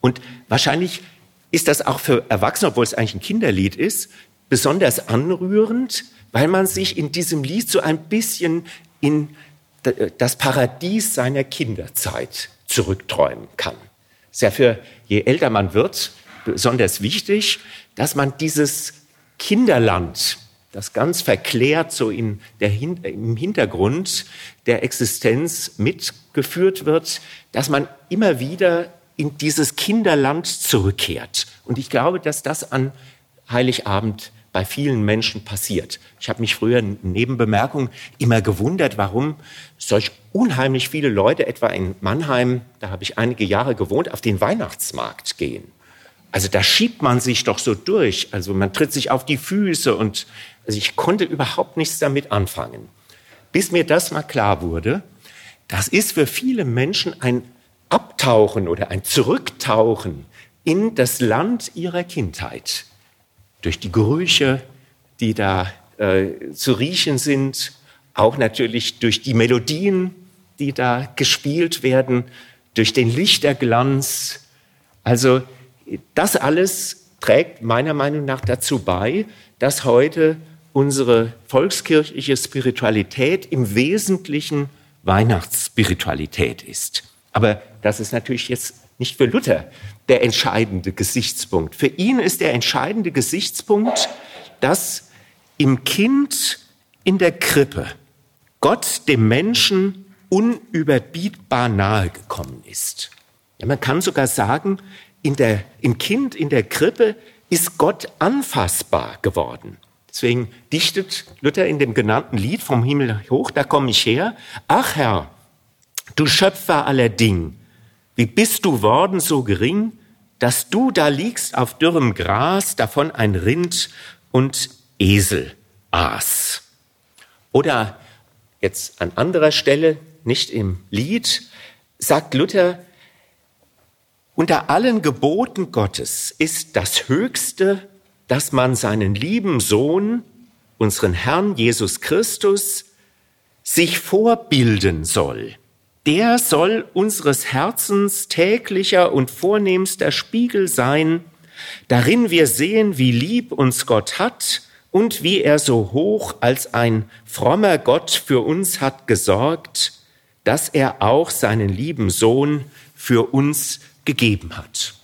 Und wahrscheinlich ist das auch für Erwachsene, obwohl es eigentlich ein Kinderlied ist, besonders anrührend, weil man sich in diesem Lied so ein bisschen in das Paradies seiner Kinderzeit zurückträumen kann. Es ist ja für je älter man wird besonders wichtig, dass man dieses Kinderland, das ganz verklärt so in der, im Hintergrund der Existenz mitgeführt wird, dass man immer wieder in dieses Kinderland zurückkehrt. Und ich glaube, dass das an Heiligabend bei vielen Menschen passiert. Ich habe mich früher in Nebenbemerkung immer gewundert, warum solch unheimlich viele Leute, etwa in Mannheim, da habe ich einige Jahre gewohnt, auf den Weihnachtsmarkt gehen. Also da schiebt man sich doch so durch. Also man tritt sich auf die Füße und also ich konnte überhaupt nichts damit anfangen. Bis mir das mal klar wurde, das ist für viele Menschen ein Abtauchen oder ein Zurücktauchen in das Land ihrer Kindheit. Durch die Gerüche, die da äh, zu riechen sind, auch natürlich durch die Melodien, die da gespielt werden, durch den Lichterglanz. Also das alles trägt meiner Meinung nach dazu bei, dass heute unsere volkskirchliche Spiritualität im Wesentlichen Weihnachtsspiritualität ist. Aber das ist natürlich jetzt nicht für Luther der entscheidende Gesichtspunkt. Für ihn ist der entscheidende Gesichtspunkt, dass im Kind in der Krippe Gott dem Menschen unüberbietbar nahe gekommen ist. Ja, man kann sogar sagen, in der, im Kind in der Krippe ist Gott anfassbar geworden. Deswegen dichtet Luther in dem genannten Lied vom Himmel hoch, da komme ich her. Ach Herr, du Schöpfer aller Ding, wie bist du worden so gering, dass du da liegst auf dürrem Gras, davon ein Rind und Esel aß. Oder jetzt an anderer Stelle, nicht im Lied, sagt Luther, unter allen Geboten Gottes ist das Höchste, dass man seinen lieben Sohn, unseren Herrn Jesus Christus, sich vorbilden soll. Der soll unseres Herzens täglicher und vornehmster Spiegel sein, darin wir sehen, wie lieb uns Gott hat und wie er so hoch als ein frommer Gott für uns hat gesorgt, dass er auch seinen lieben Sohn für uns gegeben hat.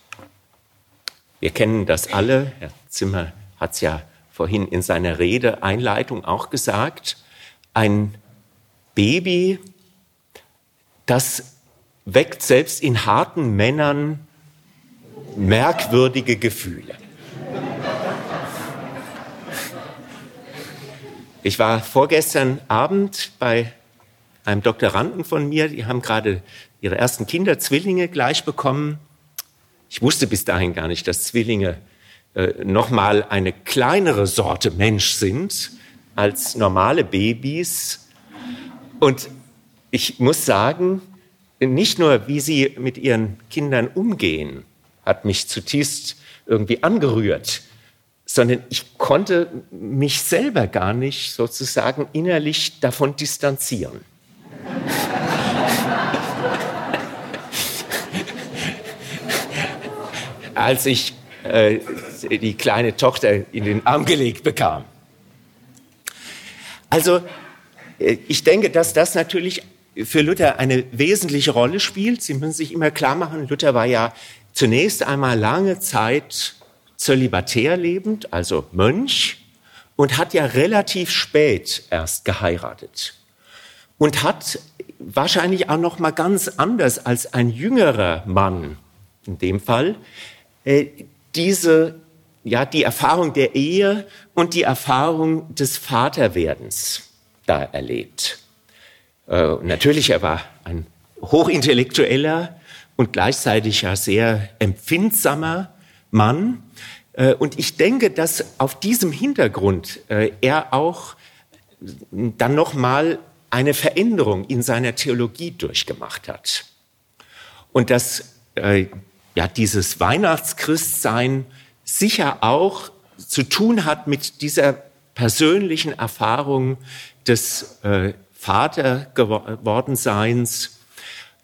Wir kennen das alle. Herr Zimmer hat es ja vorhin in seiner Rede Einleitung auch gesagt. Ein Baby, das weckt selbst in harten Männern merkwürdige Gefühle. Ich war vorgestern Abend bei einem Doktoranden von mir, die haben gerade ihre ersten Kinder, Zwillinge, gleich bekommen. Ich wusste bis dahin gar nicht, dass Zwillinge äh, nochmal eine kleinere Sorte Mensch sind als normale Babys. Und ich muss sagen, nicht nur, wie sie mit ihren Kindern umgehen, hat mich zutiefst irgendwie angerührt, sondern ich konnte mich selber gar nicht sozusagen innerlich davon distanzieren. Als ich äh, die kleine Tochter in den Arm gelegt bekam. Also äh, ich denke, dass das natürlich für Luther eine wesentliche Rolle spielt. Sie müssen sich immer klar machen, Luther war ja zunächst einmal lange Zeit zölibatär lebend, also Mönch, und hat ja relativ spät erst geheiratet und hat wahrscheinlich auch noch mal ganz anders als ein jüngerer Mann in dem Fall äh, diese ja die Erfahrung der Ehe und die Erfahrung des Vaterwerdens da erlebt. Äh, natürlich er war ein hochintellektueller und gleichzeitig ja sehr empfindsamer Mann. Äh, und ich denke, dass auf diesem Hintergrund äh, er auch dann noch mal eine Veränderung in seiner Theologie durchgemacht hat. Und dass äh, ja dieses Weihnachtschristsein sicher auch zu tun hat mit dieser persönlichen Erfahrung des äh, Vater geworden Seins.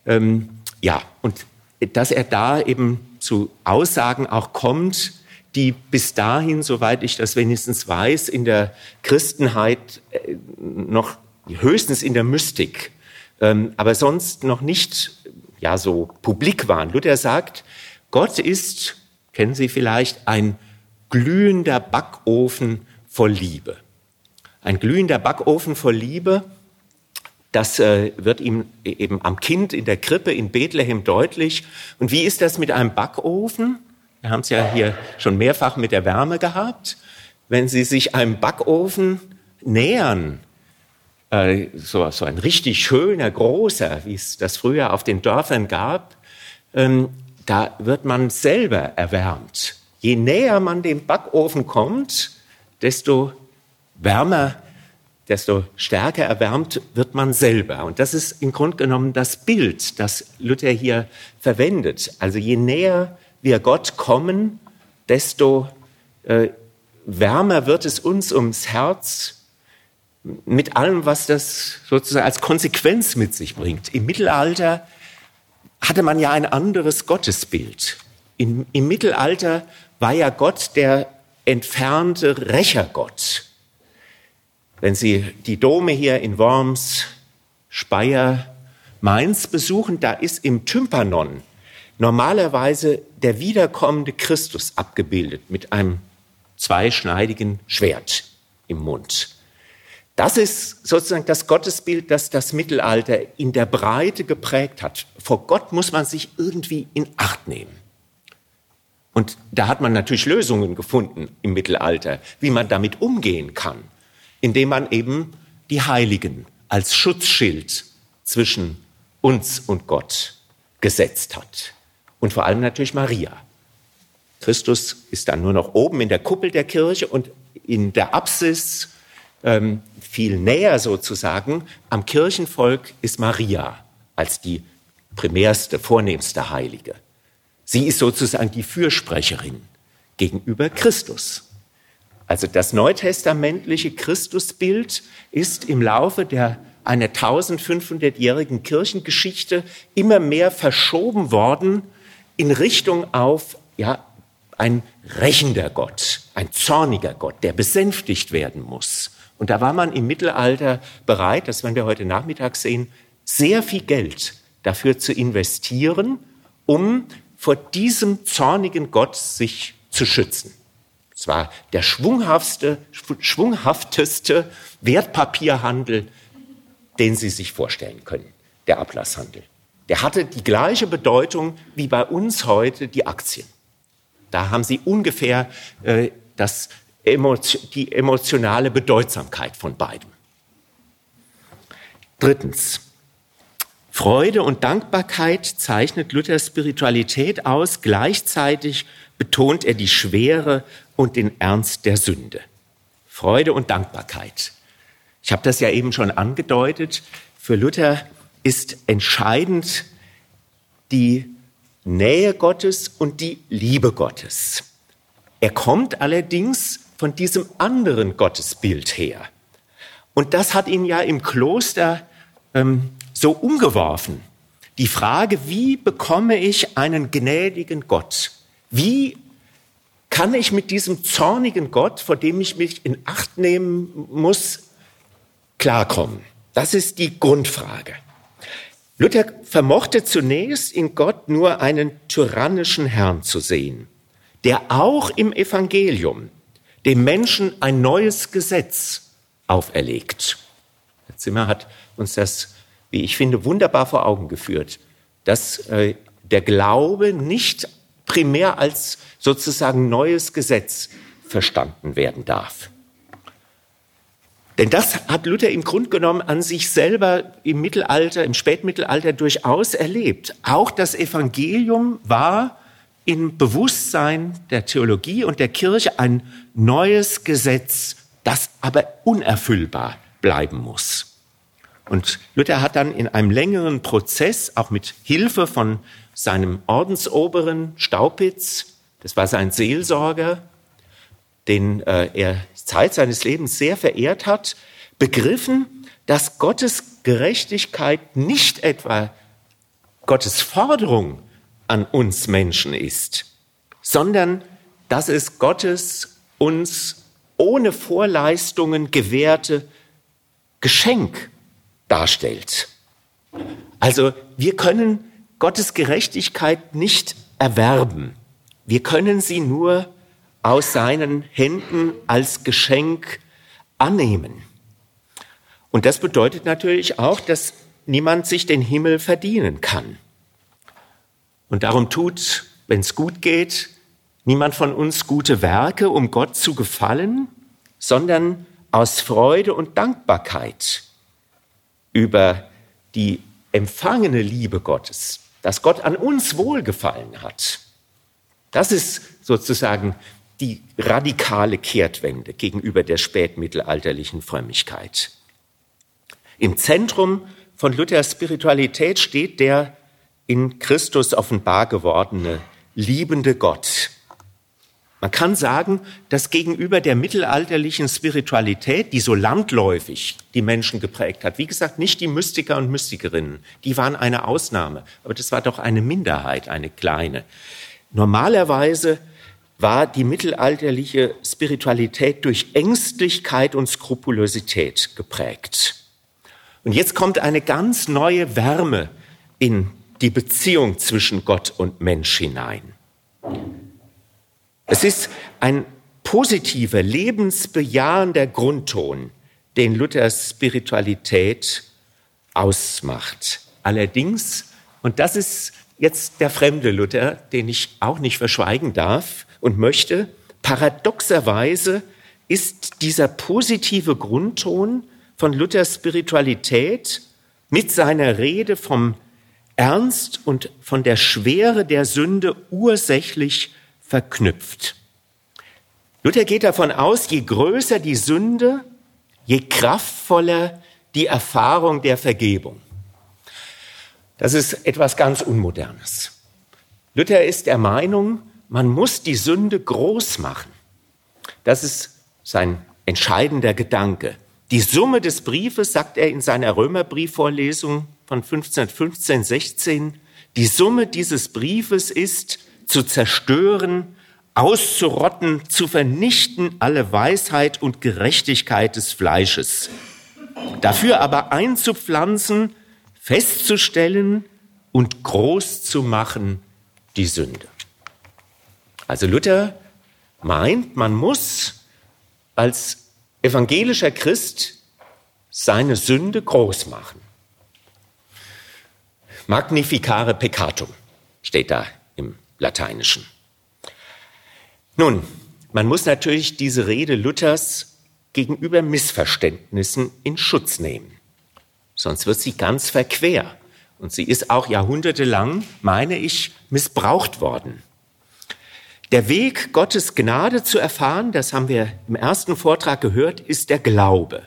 Ähm, ja, und dass er da eben zu Aussagen auch kommt, die bis dahin, soweit ich das wenigstens weiß, in der Christenheit äh, noch höchstens in der Mystik, ähm, aber sonst noch nicht ja so publik waren. Luther sagt, Gott ist, kennen Sie vielleicht, ein glühender Backofen voll Liebe. Ein glühender Backofen voll Liebe, das äh, wird ihm eben am Kind in der Krippe in Bethlehem deutlich. Und wie ist das mit einem Backofen? Wir haben es ja hier schon mehrfach mit der Wärme gehabt. Wenn Sie sich einem Backofen nähern, äh, so, so ein richtig schöner, großer, wie es das früher auf den Dörfern gab, ähm, da wird man selber erwärmt. Je näher man dem Backofen kommt, desto wärmer desto stärker erwärmt wird man selber. Und das ist im Grunde genommen das Bild, das Luther hier verwendet. Also je näher wir Gott kommen, desto äh, wärmer wird es uns ums Herz mit allem, was das sozusagen als Konsequenz mit sich bringt. Im Mittelalter hatte man ja ein anderes Gottesbild. Im, im Mittelalter war ja Gott der entfernte Rächergott. Wenn Sie die Dome hier in Worms, Speyer, Mainz besuchen, da ist im Tympanon normalerweise der wiederkommende Christus abgebildet mit einem zweischneidigen Schwert im Mund. Das ist sozusagen das Gottesbild, das das Mittelalter in der Breite geprägt hat. Vor Gott muss man sich irgendwie in Acht nehmen. Und da hat man natürlich Lösungen gefunden im Mittelalter, wie man damit umgehen kann, indem man eben die Heiligen als Schutzschild zwischen uns und Gott gesetzt hat. Und vor allem natürlich Maria. Christus ist dann nur noch oben in der Kuppel der Kirche und in der Apsis ähm, viel näher sozusagen am Kirchenvolk ist Maria als die primärste, vornehmste Heilige. Sie ist sozusagen die Fürsprecherin gegenüber Christus. Also das neutestamentliche Christusbild ist im Laufe der einer 1500-jährigen Kirchengeschichte immer mehr verschoben worden in Richtung auf ja, ein rächender Gott, ein zorniger Gott, der besänftigt werden muss. Und da war man im Mittelalter bereit, das werden wir heute Nachmittag sehen, sehr viel Geld dafür zu investieren, um vor diesem zornigen Gott sich zu schützen. Es war der schwunghafteste, schwunghafteste Wertpapierhandel, den Sie sich vorstellen können, der Ablasshandel. Der hatte die gleiche Bedeutung wie bei uns heute die Aktien. Da haben Sie ungefähr äh, das, die emotionale Bedeutsamkeit von beidem. Drittens, Freude und Dankbarkeit zeichnet Luthers Spiritualität aus. Gleichzeitig betont er die Schwere und den Ernst der Sünde. Freude und Dankbarkeit. Ich habe das ja eben schon angedeutet. Für Luther ist entscheidend die Nähe Gottes und die Liebe Gottes. Er kommt allerdings von diesem anderen Gottesbild her. Und das hat ihn ja im Kloster ähm, so umgeworfen. Die Frage, wie bekomme ich einen gnädigen Gott? Wie kann ich mit diesem zornigen Gott, vor dem ich mich in Acht nehmen muss, klarkommen? Das ist die Grundfrage. Luther vermochte zunächst in Gott nur einen tyrannischen Herrn zu sehen, der auch im Evangelium dem Menschen ein neues Gesetz auferlegt. Herr Zimmer hat uns das wie ich finde, wunderbar vor Augen geführt, dass äh, der Glaube nicht primär als sozusagen neues Gesetz verstanden werden darf. Denn das hat Luther im Grunde genommen an sich selber im Mittelalter, im Spätmittelalter durchaus erlebt. Auch das Evangelium war im Bewusstsein der Theologie und der Kirche ein neues Gesetz, das aber unerfüllbar bleiben muss. Und Luther hat dann in einem längeren Prozess, auch mit Hilfe von seinem Ordensoberen Staupitz, das war sein Seelsorger, den äh, er Zeit seines Lebens sehr verehrt hat, begriffen, dass Gottes Gerechtigkeit nicht etwa Gottes Forderung an uns Menschen ist, sondern dass es Gottes uns ohne Vorleistungen gewährte Geschenk darstellt. Also wir können Gottes Gerechtigkeit nicht erwerben. Wir können sie nur aus seinen Händen als Geschenk annehmen. Und das bedeutet natürlich auch, dass niemand sich den Himmel verdienen kann. Und darum tut, wenn es gut geht, niemand von uns gute Werke, um Gott zu gefallen, sondern aus Freude und Dankbarkeit über die empfangene Liebe Gottes, dass Gott an uns wohlgefallen hat. Das ist sozusagen die radikale Kehrtwende gegenüber der spätmittelalterlichen Frömmigkeit. Im Zentrum von Luthers Spiritualität steht der in Christus offenbar gewordene liebende Gott, man kann sagen, dass gegenüber der mittelalterlichen Spiritualität, die so landläufig die Menschen geprägt hat, wie gesagt, nicht die Mystiker und Mystikerinnen, die waren eine Ausnahme, aber das war doch eine Minderheit, eine kleine. Normalerweise war die mittelalterliche Spiritualität durch Ängstlichkeit und Skrupulosität geprägt. Und jetzt kommt eine ganz neue Wärme in die Beziehung zwischen Gott und Mensch hinein. Es ist ein positiver, lebensbejahender Grundton, den Luthers Spiritualität ausmacht. Allerdings, und das ist jetzt der fremde Luther, den ich auch nicht verschweigen darf und möchte. Paradoxerweise ist dieser positive Grundton von Luthers Spiritualität mit seiner Rede vom Ernst und von der Schwere der Sünde ursächlich verknüpft. Luther geht davon aus, je größer die Sünde, je kraftvoller die Erfahrung der Vergebung. Das ist etwas ganz Unmodernes. Luther ist der Meinung, man muss die Sünde groß machen. Das ist sein entscheidender Gedanke. Die Summe des Briefes, sagt er in seiner Römerbriefvorlesung von 1515, 16, die Summe dieses Briefes ist zu zerstören, auszurotten, zu vernichten alle Weisheit und Gerechtigkeit des Fleisches. Dafür aber einzupflanzen, festzustellen und groß zu machen die Sünde. Also Luther meint, man muss als evangelischer Christ seine Sünde groß machen. Magnificare peccatum steht da Lateinischen. Nun, man muss natürlich diese Rede Luthers gegenüber Missverständnissen in Schutz nehmen. Sonst wird sie ganz verquer. Und sie ist auch jahrhundertelang, meine ich, missbraucht worden. Der Weg, Gottes Gnade zu erfahren, das haben wir im ersten Vortrag gehört, ist der Glaube.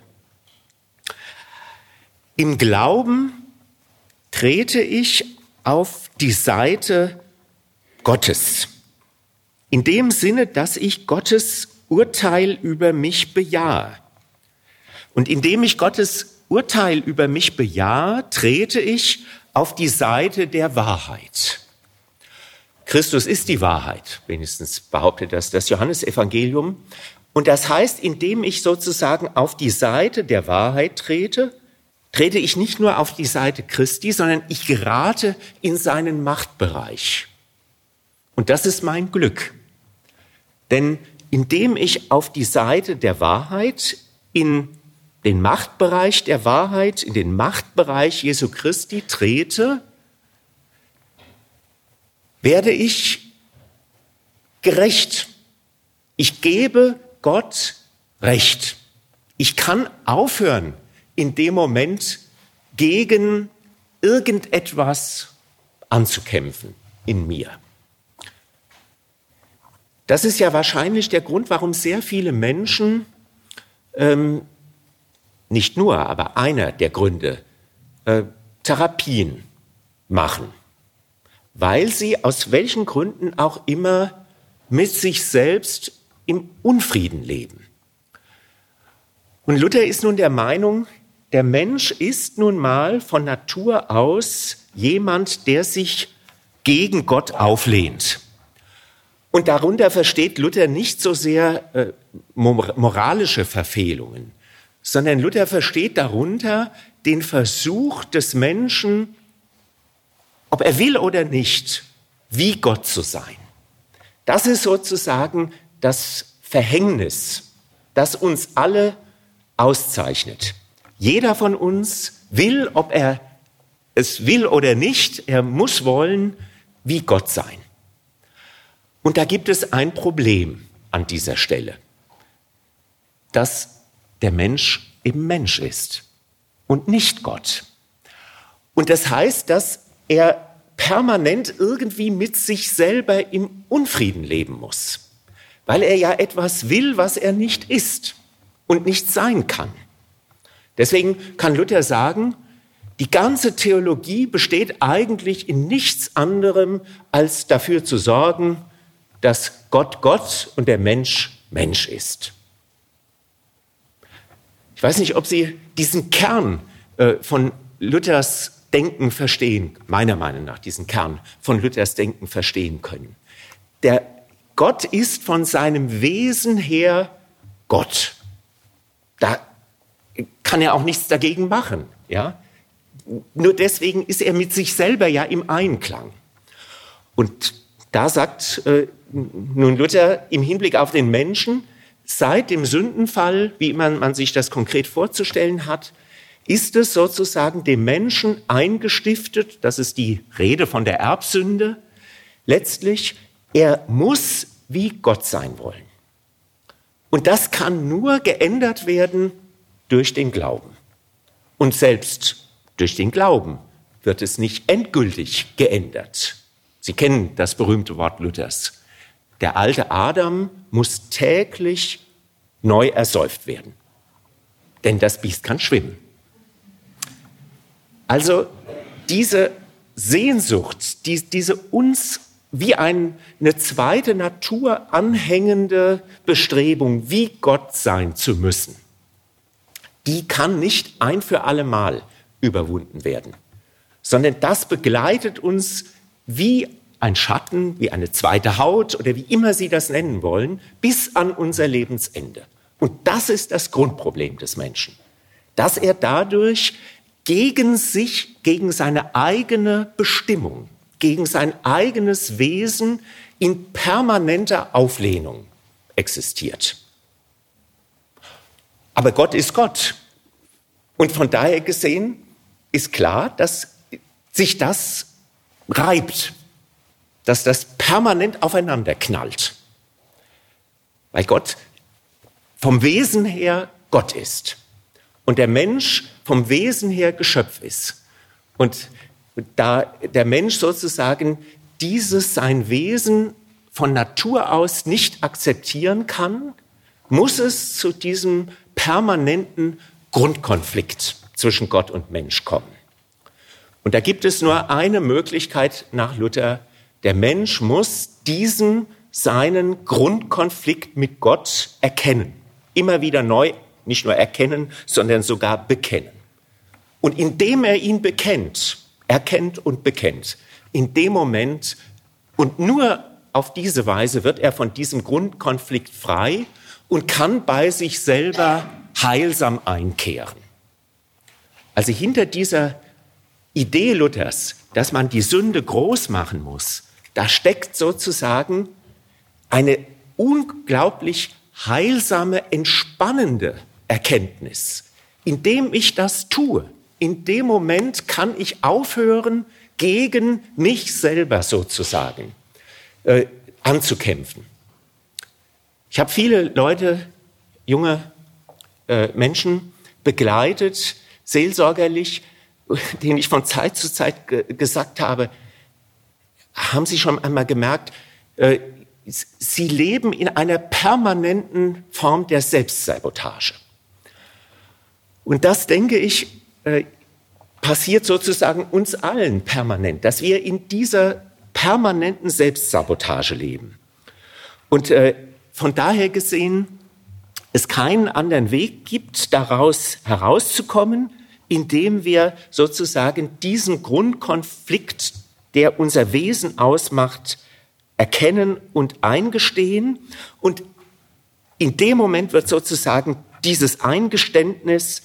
Im Glauben trete ich auf die Seite Gottes. In dem Sinne, dass ich Gottes Urteil über mich bejahe. Und indem ich Gottes Urteil über mich bejahe, trete ich auf die Seite der Wahrheit. Christus ist die Wahrheit, wenigstens behauptet das das Johannesevangelium. Und das heißt, indem ich sozusagen auf die Seite der Wahrheit trete, trete ich nicht nur auf die Seite Christi, sondern ich gerate in seinen Machtbereich. Und das ist mein Glück. Denn indem ich auf die Seite der Wahrheit, in den Machtbereich der Wahrheit, in den Machtbereich Jesu Christi trete, werde ich gerecht. Ich gebe Gott Recht. Ich kann aufhören, in dem Moment gegen irgendetwas anzukämpfen in mir. Das ist ja wahrscheinlich der Grund, warum sehr viele Menschen, ähm, nicht nur, aber einer der Gründe, äh, Therapien machen, weil sie aus welchen Gründen auch immer mit sich selbst im Unfrieden leben. Und Luther ist nun der Meinung, der Mensch ist nun mal von Natur aus jemand, der sich gegen Gott auflehnt. Und darunter versteht Luther nicht so sehr äh, moralische Verfehlungen, sondern Luther versteht darunter den Versuch des Menschen, ob er will oder nicht, wie Gott zu sein. Das ist sozusagen das Verhängnis, das uns alle auszeichnet. Jeder von uns will, ob er es will oder nicht, er muss wollen, wie Gott sein. Und da gibt es ein Problem an dieser Stelle, dass der Mensch eben Mensch ist und nicht Gott. Und das heißt, dass er permanent irgendwie mit sich selber im Unfrieden leben muss, weil er ja etwas will, was er nicht ist und nicht sein kann. Deswegen kann Luther sagen, die ganze Theologie besteht eigentlich in nichts anderem, als dafür zu sorgen, dass Gott Gott und der Mensch Mensch ist. Ich weiß nicht, ob Sie diesen Kern äh, von Luthers Denken verstehen, meiner Meinung nach, diesen Kern von Luthers Denken verstehen können. Der Gott ist von seinem Wesen her Gott. Da kann er auch nichts dagegen machen. Ja? Nur deswegen ist er mit sich selber ja im Einklang. Und da sagt äh, nun Luther im Hinblick auf den Menschen, seit dem Sündenfall, wie man, man sich das konkret vorzustellen hat, ist es sozusagen dem Menschen eingestiftet, das ist die Rede von der Erbsünde, letztlich, er muss wie Gott sein wollen. Und das kann nur geändert werden durch den Glauben. Und selbst durch den Glauben wird es nicht endgültig geändert. Sie kennen das berühmte Wort Luthers. Der alte Adam muss täglich neu ersäuft werden. Denn das Biest kann schwimmen. Also diese Sehnsucht, die, diese uns wie ein, eine zweite Natur anhängende Bestrebung, wie Gott sein zu müssen, die kann nicht ein für alle Mal überwunden werden, sondern das begleitet uns wie ein Schatten, wie eine zweite Haut oder wie immer Sie das nennen wollen, bis an unser Lebensende. Und das ist das Grundproblem des Menschen, dass er dadurch gegen sich, gegen seine eigene Bestimmung, gegen sein eigenes Wesen in permanenter Auflehnung existiert. Aber Gott ist Gott. Und von daher gesehen ist klar, dass sich das reibt, dass das permanent aufeinander knallt. Weil Gott vom Wesen her Gott ist und der Mensch vom Wesen her Geschöpf ist. Und da der Mensch sozusagen dieses sein Wesen von Natur aus nicht akzeptieren kann, muss es zu diesem permanenten Grundkonflikt zwischen Gott und Mensch kommen. Und da gibt es nur eine Möglichkeit nach Luther. Der Mensch muss diesen seinen Grundkonflikt mit Gott erkennen. Immer wieder neu, nicht nur erkennen, sondern sogar bekennen. Und indem er ihn bekennt, erkennt und bekennt, in dem Moment und nur auf diese Weise wird er von diesem Grundkonflikt frei und kann bei sich selber heilsam einkehren. Also hinter dieser Idee Luthers, dass man die Sünde groß machen muss, da steckt sozusagen eine unglaublich heilsame, entspannende Erkenntnis. Indem ich das tue, in dem Moment kann ich aufhören, gegen mich selber sozusagen äh, anzukämpfen. Ich habe viele Leute, junge äh, Menschen begleitet, seelsorgerlich, denen ich von Zeit zu Zeit ge gesagt habe, haben Sie schon einmal gemerkt, äh, Sie leben in einer permanenten Form der Selbstsabotage. Und das, denke ich, äh, passiert sozusagen uns allen permanent, dass wir in dieser permanenten Selbstsabotage leben. Und äh, von daher gesehen, es keinen anderen Weg gibt, daraus herauszukommen, indem wir sozusagen diesen Grundkonflikt, der unser Wesen ausmacht, erkennen und eingestehen. Und in dem Moment wird sozusagen dieses Eingeständnis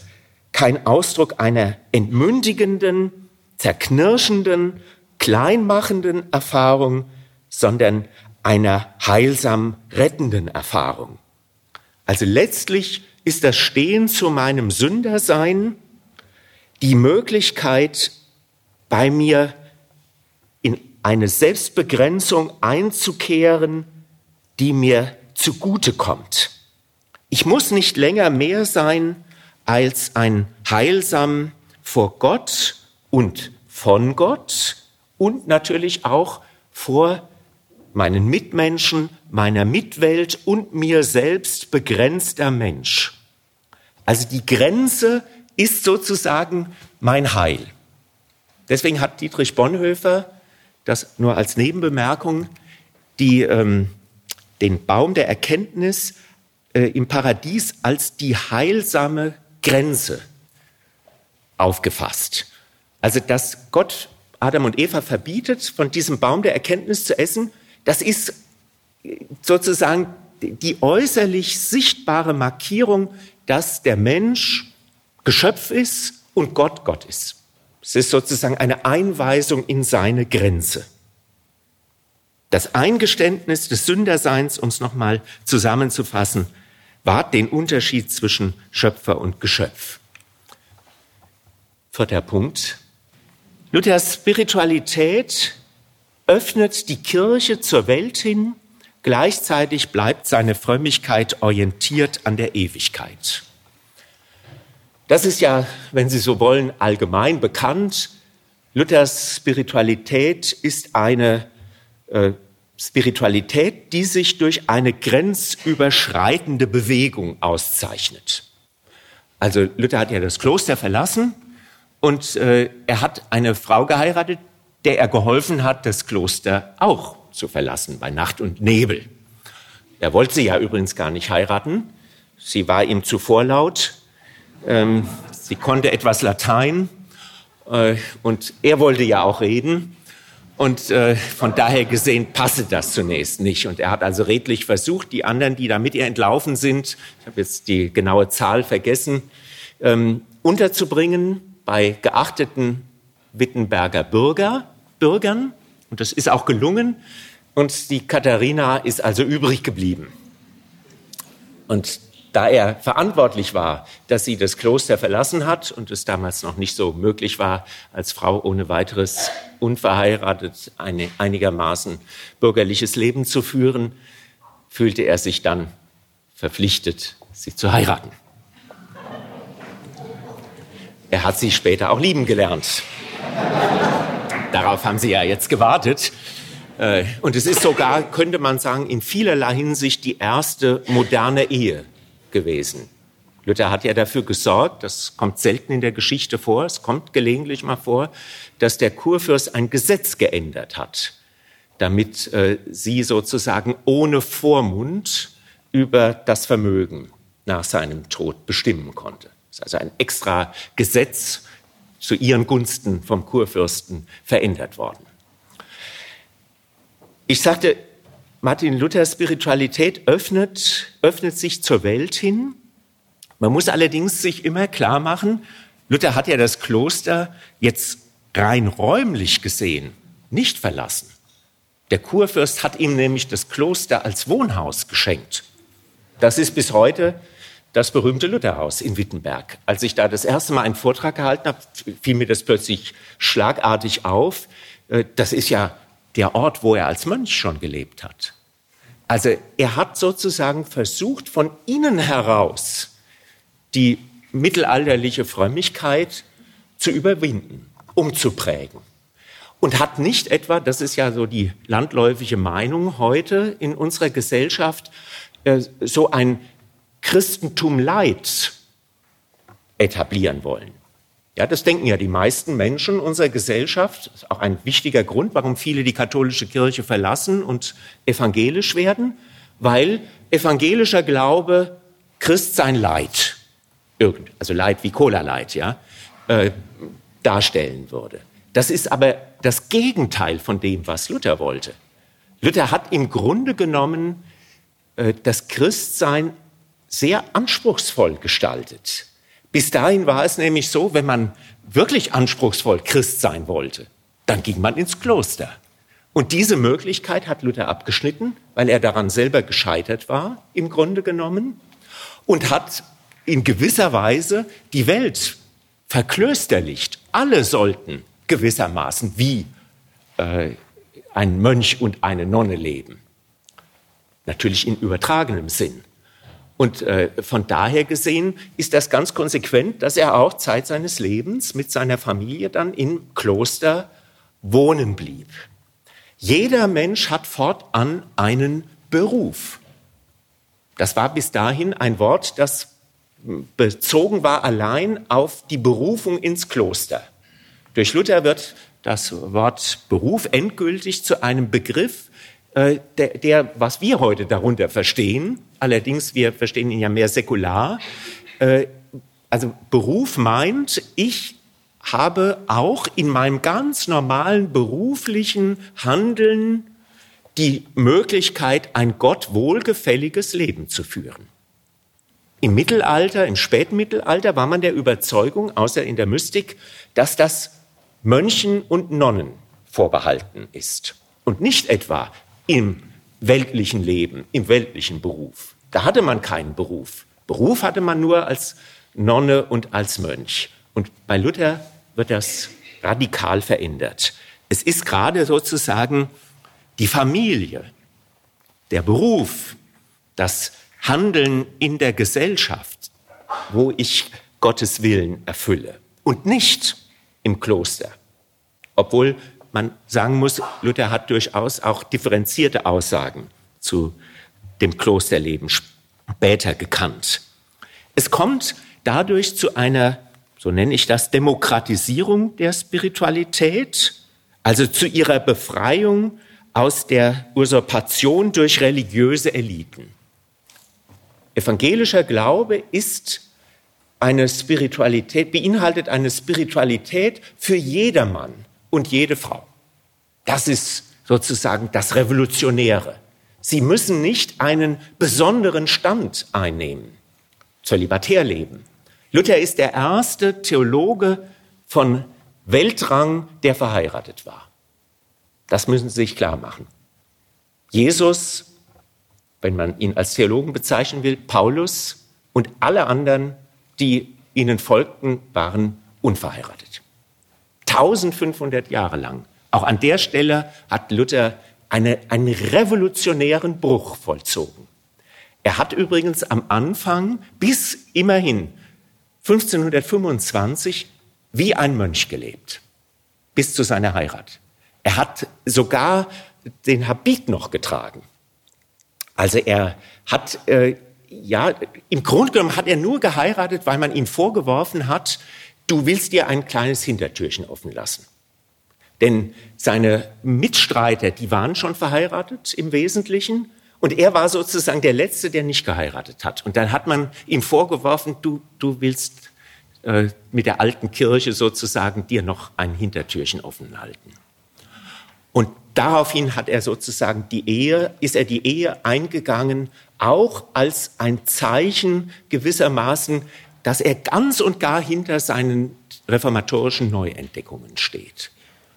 kein Ausdruck einer entmündigenden, zerknirschenden, kleinmachenden Erfahrung, sondern einer heilsam rettenden Erfahrung. Also letztlich ist das Stehen zu meinem Sündersein die Möglichkeit, bei mir in eine Selbstbegrenzung einzukehren, die mir zugute kommt. Ich muss nicht länger mehr sein als ein Heilsam vor Gott und von Gott und natürlich auch vor meinen Mitmenschen, meiner Mitwelt und mir selbst begrenzter Mensch. Also die Grenze ist sozusagen mein Heil. Deswegen hat Dietrich Bonhoeffer, das nur als Nebenbemerkung, die, ähm, den Baum der Erkenntnis äh, im Paradies als die heilsame Grenze aufgefasst. Also, dass Gott Adam und Eva verbietet, von diesem Baum der Erkenntnis zu essen, das ist sozusagen die äußerlich sichtbare Markierung, dass der Mensch Geschöpf ist und Gott Gott ist. Es ist sozusagen eine Einweisung in seine Grenze. Das Eingeständnis des Sünderseins, um es nochmal zusammenzufassen, wahrt den Unterschied zwischen Schöpfer und Geschöpf. Vierter Punkt. Luthers Spiritualität öffnet die Kirche zur Welt hin, gleichzeitig bleibt seine Frömmigkeit orientiert an der Ewigkeit. Das ist ja, wenn Sie so wollen, allgemein bekannt. Luthers Spiritualität ist eine äh, Spiritualität, die sich durch eine grenzüberschreitende Bewegung auszeichnet. Also Luther hat ja das Kloster verlassen und äh, er hat eine Frau geheiratet, der er geholfen hat, das Kloster auch zu verlassen bei Nacht und Nebel. Er wollte sie ja übrigens gar nicht heiraten. Sie war ihm zu vorlaut. Ähm, sie konnte etwas Latein äh, und er wollte ja auch reden. Und äh, von daher gesehen passe das zunächst nicht. Und er hat also redlich versucht, die anderen, die da mit ihr entlaufen sind, ich habe jetzt die genaue Zahl vergessen, ähm, unterzubringen bei geachteten Wittenberger Bürger, Bürgern. Und das ist auch gelungen. Und die Katharina ist also übrig geblieben. Und da er verantwortlich war, dass sie das Kloster verlassen hat und es damals noch nicht so möglich war, als Frau ohne weiteres unverheiratet eine, einigermaßen bürgerliches Leben zu führen, fühlte er sich dann verpflichtet, sie zu heiraten. Er hat sie später auch lieben gelernt. Darauf haben Sie ja jetzt gewartet. Äh, und es ist sogar, könnte man sagen, in vielerlei Hinsicht die erste moderne Ehe gewesen. Luther hat ja dafür gesorgt, das kommt selten in der Geschichte vor, es kommt gelegentlich mal vor, dass der Kurfürst ein Gesetz geändert hat, damit äh, sie sozusagen ohne Vormund über das Vermögen nach seinem Tod bestimmen konnte. Das ist also ein extra Gesetz zu ihren Gunsten vom Kurfürsten verändert worden. Ich sagte, Martin Luthers Spiritualität öffnet, öffnet sich zur Welt hin. Man muss allerdings sich immer klar machen, Luther hat ja das Kloster jetzt rein räumlich gesehen nicht verlassen. Der Kurfürst hat ihm nämlich das Kloster als Wohnhaus geschenkt. Das ist bis heute das berühmte Lutherhaus in Wittenberg. Als ich da das erste Mal einen Vortrag gehalten habe, fiel mir das plötzlich schlagartig auf. Äh, das ist ja der Ort, wo er als Mönch schon gelebt hat. Also er hat sozusagen versucht, von innen heraus die mittelalterliche Frömmigkeit zu überwinden, umzuprägen. Und hat nicht etwa, das ist ja so die landläufige Meinung heute in unserer Gesellschaft, äh, so ein Christentum Leid etablieren wollen. Ja, das denken ja die meisten Menschen unserer Gesellschaft. Das ist auch ein wichtiger Grund, warum viele die katholische Kirche verlassen und evangelisch werden, weil evangelischer Glaube Christ sein Leid, also Leid wie Cola-Leid, ja, äh, darstellen würde. Das ist aber das Gegenteil von dem, was Luther wollte. Luther hat im Grunde genommen äh, das Christsein sehr anspruchsvoll gestaltet. Bis dahin war es nämlich so, wenn man wirklich anspruchsvoll Christ sein wollte, dann ging man ins Kloster. Und diese Möglichkeit hat Luther abgeschnitten, weil er daran selber gescheitert war, im Grunde genommen, und hat in gewisser Weise die Welt verklösterlicht. Alle sollten gewissermaßen wie äh, ein Mönch und eine Nonne leben. Natürlich in übertragenem Sinn. Und äh, von daher gesehen ist das ganz konsequent, dass er auch Zeit seines Lebens mit seiner Familie dann im Kloster wohnen blieb. Jeder Mensch hat fortan einen Beruf. Das war bis dahin ein Wort, das bezogen war allein auf die Berufung ins Kloster. Durch Luther wird das Wort Beruf endgültig zu einem Begriff, der, der, was wir heute darunter verstehen, allerdings wir verstehen ihn ja mehr säkular, äh, also Beruf meint, ich habe auch in meinem ganz normalen beruflichen Handeln die Möglichkeit, ein Gott wohlgefälliges Leben zu führen. Im Mittelalter, im Spätmittelalter war man der Überzeugung, außer in der Mystik, dass das Mönchen und Nonnen vorbehalten ist und nicht etwa im weltlichen Leben, im weltlichen Beruf. Da hatte man keinen Beruf. Beruf hatte man nur als Nonne und als Mönch. Und bei Luther wird das radikal verändert. Es ist gerade sozusagen die Familie, der Beruf, das Handeln in der Gesellschaft, wo ich Gottes Willen erfülle und nicht im Kloster. Obwohl man sagen muss, Luther hat durchaus auch differenzierte Aussagen zu dem Klosterleben später gekannt. Es kommt dadurch zu einer, so nenne ich das, Demokratisierung der Spiritualität, also zu ihrer Befreiung aus der Usurpation durch religiöse Eliten. Evangelischer Glaube ist eine Spiritualität, beinhaltet eine Spiritualität für jedermann und jede Frau. Das ist sozusagen das Revolutionäre. Sie müssen nicht einen besonderen Stand einnehmen, zölibatär leben. Luther ist der erste Theologe von Weltrang, der verheiratet war. Das müssen Sie sich klar machen. Jesus, wenn man ihn als Theologen bezeichnen will, Paulus und alle anderen, die ihnen folgten, waren unverheiratet. 1500 Jahre lang. Auch an der Stelle hat Luther eine, einen revolutionären Bruch vollzogen. Er hat übrigens am Anfang bis immerhin 1525 wie ein Mönch gelebt, bis zu seiner Heirat. Er hat sogar den Habit noch getragen. Also er hat, äh, ja, im Grunde genommen hat er nur geheiratet, weil man ihm vorgeworfen hat, du willst dir ein kleines Hintertürchen offen lassen. Denn seine Mitstreiter, die waren schon verheiratet im Wesentlichen. Und er war sozusagen der Letzte, der nicht geheiratet hat. Und dann hat man ihm vorgeworfen, du, du willst äh, mit der alten Kirche sozusagen dir noch ein Hintertürchen offen halten. Und daraufhin hat er sozusagen die Ehe, ist er die Ehe eingegangen, auch als ein Zeichen gewissermaßen, dass er ganz und gar hinter seinen reformatorischen Neuentdeckungen steht.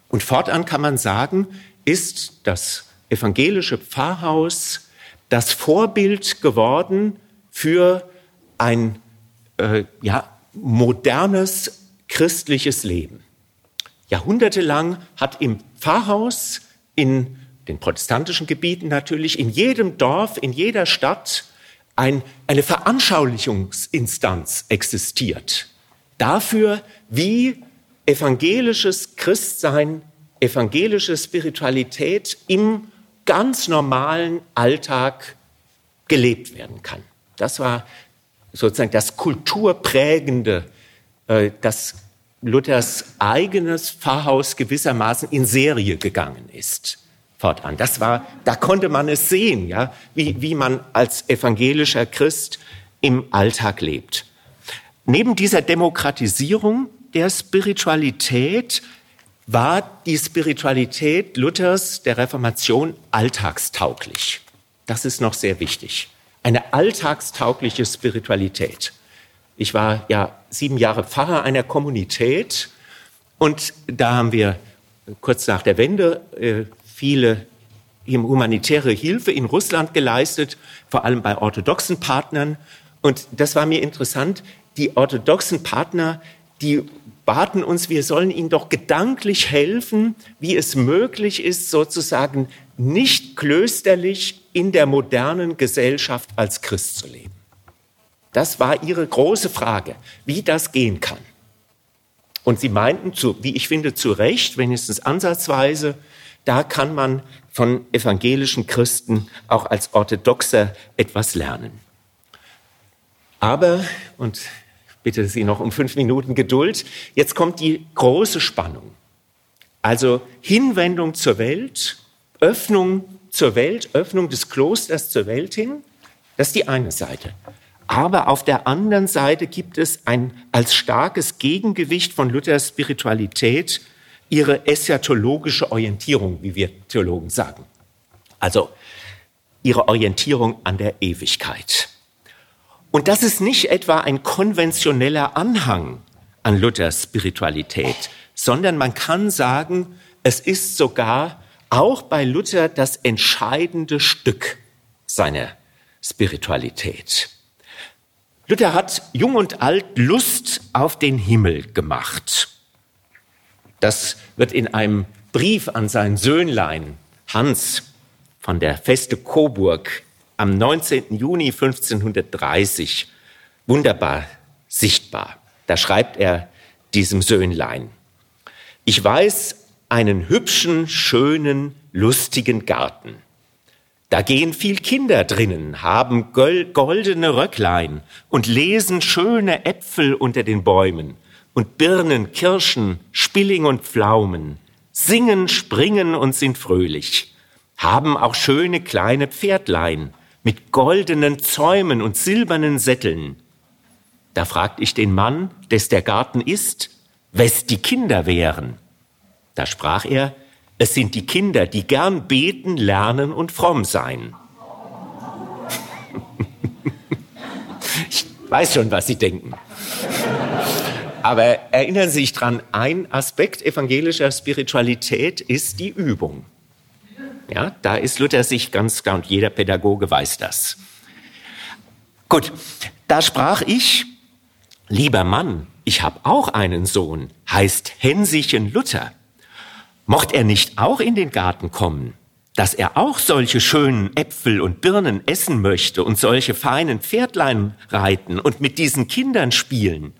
Und fortan kann man sagen, ist das evangelische Pfarrhaus das Vorbild geworden für ein äh, ja, modernes christliches Leben. Jahrhundertelang hat im Pfarrhaus, in den protestantischen Gebieten natürlich, in jedem Dorf, in jeder Stadt ein, eine Veranschaulichungsinstanz existiert. Dafür, wie evangelisches Christsein, evangelische Spiritualität im ganz normalen Alltag gelebt werden kann. Das war sozusagen das kulturprägende, äh, das Luthers eigenes Pfarrhaus gewissermaßen in Serie gegangen ist. Fortan. Das war, da konnte man es sehen, ja, wie, wie man als evangelischer Christ im Alltag lebt. Neben dieser Demokratisierung der Spiritualität war die Spiritualität Luthers der Reformation alltagstauglich. Das ist noch sehr wichtig. Eine alltagstaugliche Spiritualität. Ich war ja sieben Jahre Pfarrer einer Kommunität und da haben wir kurz nach der Wende äh, viele humanitäre Hilfe in Russland geleistet, vor allem bei orthodoxen Partnern. Und das war mir interessant. Die orthodoxen Partner, die baten uns, wir sollen ihnen doch gedanklich helfen, wie es möglich ist, sozusagen nicht klösterlich in der modernen Gesellschaft als Christ zu leben. Das war ihre große Frage, wie das gehen kann. Und sie meinten, zu, wie ich finde, zu Recht, wenigstens ansatzweise, da kann man von evangelischen Christen auch als Orthodoxer etwas lernen. Aber, und bitte Sie noch um fünf Minuten Geduld. Jetzt kommt die große Spannung. Also Hinwendung zur Welt, Öffnung zur Welt, Öffnung des Klosters zur Welt hin. Das ist die eine Seite. Aber auf der anderen Seite gibt es ein als starkes Gegengewicht von Luthers Spiritualität ihre eschatologische Orientierung, wie wir Theologen sagen. Also ihre Orientierung an der Ewigkeit. Und das ist nicht etwa ein konventioneller Anhang an Luthers Spiritualität, sondern man kann sagen, es ist sogar auch bei Luther das entscheidende Stück seiner Spiritualität. Luther hat jung und alt Lust auf den Himmel gemacht. Das wird in einem Brief an sein Söhnlein Hans von der Feste Coburg am 19. Juni 1530 wunderbar sichtbar. Da schreibt er diesem Söhnlein, ich weiß einen hübschen, schönen, lustigen Garten. Da gehen viel Kinder drinnen, haben goldene Röcklein und lesen schöne Äpfel unter den Bäumen und Birnen, Kirschen, Spilling und Pflaumen, singen, springen und sind fröhlich, haben auch schöne kleine Pferdlein mit goldenen Zäumen und silbernen Sätteln. Da fragt ich den Mann, des der Garten ist, wes die Kinder wären. Da sprach er, es sind die Kinder, die gern beten, lernen und fromm sein. ich weiß schon, was Sie denken. Aber erinnern Sie sich dran, ein Aspekt evangelischer Spiritualität ist die Übung. Ja, da ist Luther sich ganz klar und jeder Pädagoge weiß das. Gut, da sprach ich, lieber Mann, ich habe auch einen Sohn, heißt Hensichen Luther. Mocht er nicht auch in den Garten kommen, dass er auch solche schönen Äpfel und Birnen essen möchte und solche feinen Pferdlein reiten und mit diesen Kindern spielen?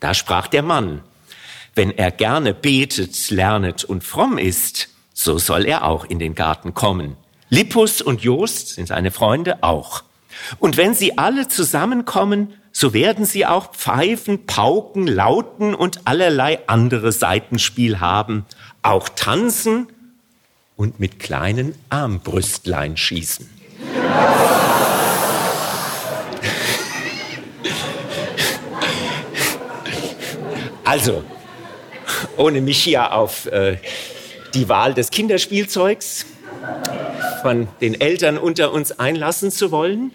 Da sprach der Mann, wenn er gerne betet, lernet und fromm ist, so soll er auch in den Garten kommen. Lippus und Jost sind seine Freunde auch. Und wenn sie alle zusammenkommen, so werden sie auch Pfeifen, Pauken, Lauten und allerlei andere Seitenspiel haben, auch tanzen und mit kleinen Armbrüstlein schießen. Also, ohne mich hier auf äh, die Wahl des Kinderspielzeugs von den Eltern unter uns einlassen zu wollen.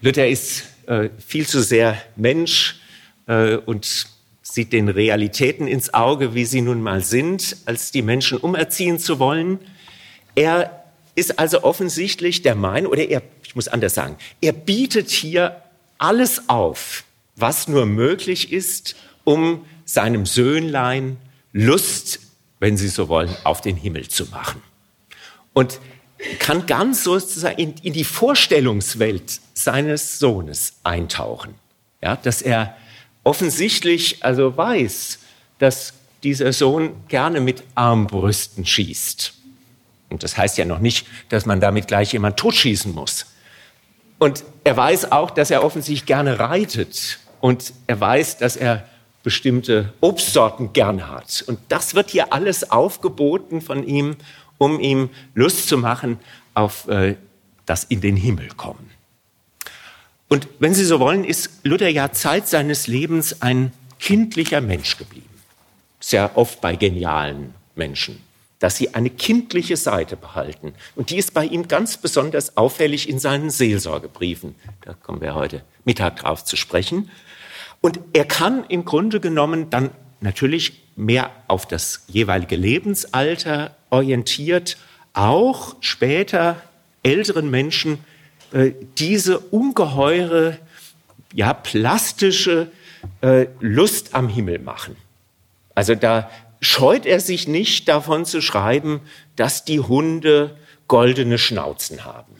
Luther ist äh, viel zu sehr Mensch äh, und sieht den Realitäten ins Auge, wie sie nun mal sind, als die Menschen umerziehen zu wollen. Er ist also offensichtlich der Meinung, oder er, ich muss anders sagen, er bietet hier alles auf, was nur möglich ist, um seinem Söhnlein Lust, wenn Sie so wollen, auf den Himmel zu machen. Und kann ganz sozusagen in, in die Vorstellungswelt seines Sohnes eintauchen. Ja, dass er offensichtlich also weiß, dass dieser Sohn gerne mit Armbrüsten schießt. Und das heißt ja noch nicht, dass man damit gleich jemand totschießen muss. Und er weiß auch, dass er offensichtlich gerne reitet. Und er weiß, dass er bestimmte Obstsorten gern hat. Und das wird hier alles aufgeboten von ihm, um ihm Lust zu machen auf äh, das in den Himmel kommen. Und wenn Sie so wollen, ist Luther ja Zeit seines Lebens ein kindlicher Mensch geblieben. Sehr oft bei genialen Menschen, dass sie eine kindliche Seite behalten. Und die ist bei ihm ganz besonders auffällig in seinen Seelsorgebriefen. Da kommen wir heute Mittag drauf zu sprechen. Und er kann im Grunde genommen dann natürlich mehr auf das jeweilige Lebensalter orientiert, auch später älteren Menschen äh, diese ungeheure, ja, plastische äh, Lust am Himmel machen. Also da scheut er sich nicht davon zu schreiben, dass die Hunde goldene Schnauzen haben.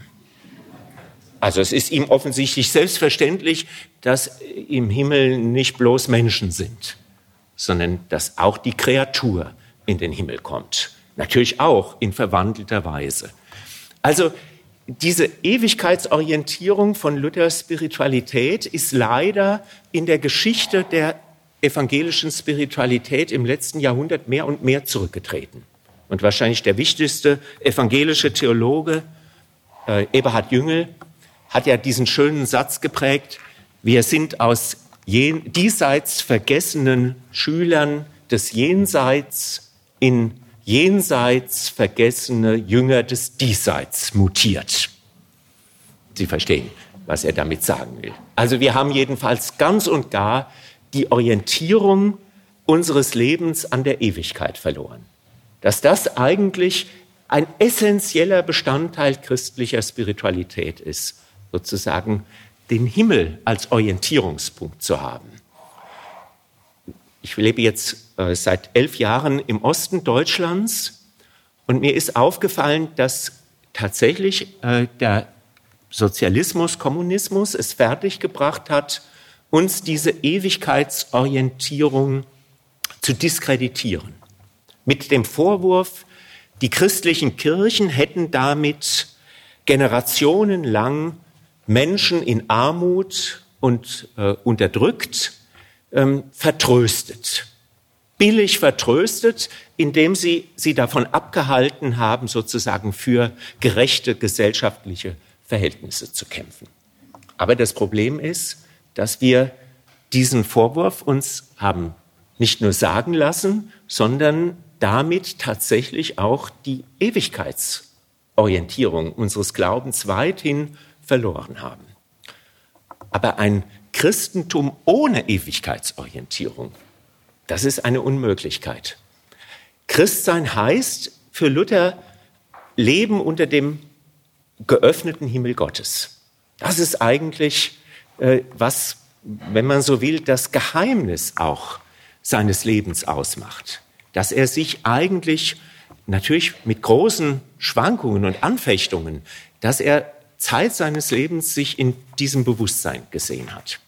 Also es ist ihm offensichtlich selbstverständlich, dass im Himmel nicht bloß Menschen sind, sondern dass auch die Kreatur in den Himmel kommt. Natürlich auch in verwandelter Weise. Also diese Ewigkeitsorientierung von Luthers Spiritualität ist leider in der Geschichte der evangelischen Spiritualität im letzten Jahrhundert mehr und mehr zurückgetreten. Und wahrscheinlich der wichtigste evangelische Theologe, äh, Eberhard Jüngel, hat ja diesen schönen Satz geprägt, wir sind aus diesseits vergessenen Schülern des Jenseits in jenseits vergessene Jünger des Diesseits mutiert. Sie verstehen, was er damit sagen will. Also wir haben jedenfalls ganz und gar die Orientierung unseres Lebens an der Ewigkeit verloren. Dass das eigentlich ein essentieller Bestandteil christlicher Spiritualität ist sozusagen den Himmel als Orientierungspunkt zu haben. ich lebe jetzt äh, seit elf Jahren im Osten Deutschlands und mir ist aufgefallen, dass tatsächlich äh, der Sozialismus, Kommunismus es fertiggebracht hat, uns diese Ewigkeitsorientierung zu diskreditieren. Mit dem Vorwurf, die christlichen Kirchen hätten damit generationenlang Menschen in Armut und äh, unterdrückt, ähm, vertröstet. Billig vertröstet, indem sie sie davon abgehalten haben, sozusagen für gerechte gesellschaftliche Verhältnisse zu kämpfen. Aber das Problem ist, dass wir diesen Vorwurf uns haben nicht nur sagen lassen, sondern damit tatsächlich auch die Ewigkeitsorientierung unseres Glaubens weithin verloren haben. Aber ein Christentum ohne Ewigkeitsorientierung, das ist eine Unmöglichkeit. Christsein heißt für Luther Leben unter dem geöffneten Himmel Gottes. Das ist eigentlich, äh, was, wenn man so will, das Geheimnis auch seines Lebens ausmacht dass er sich eigentlich natürlich mit großen Schwankungen und Anfechtungen, dass er Zeit seines Lebens sich in diesem Bewusstsein gesehen hat.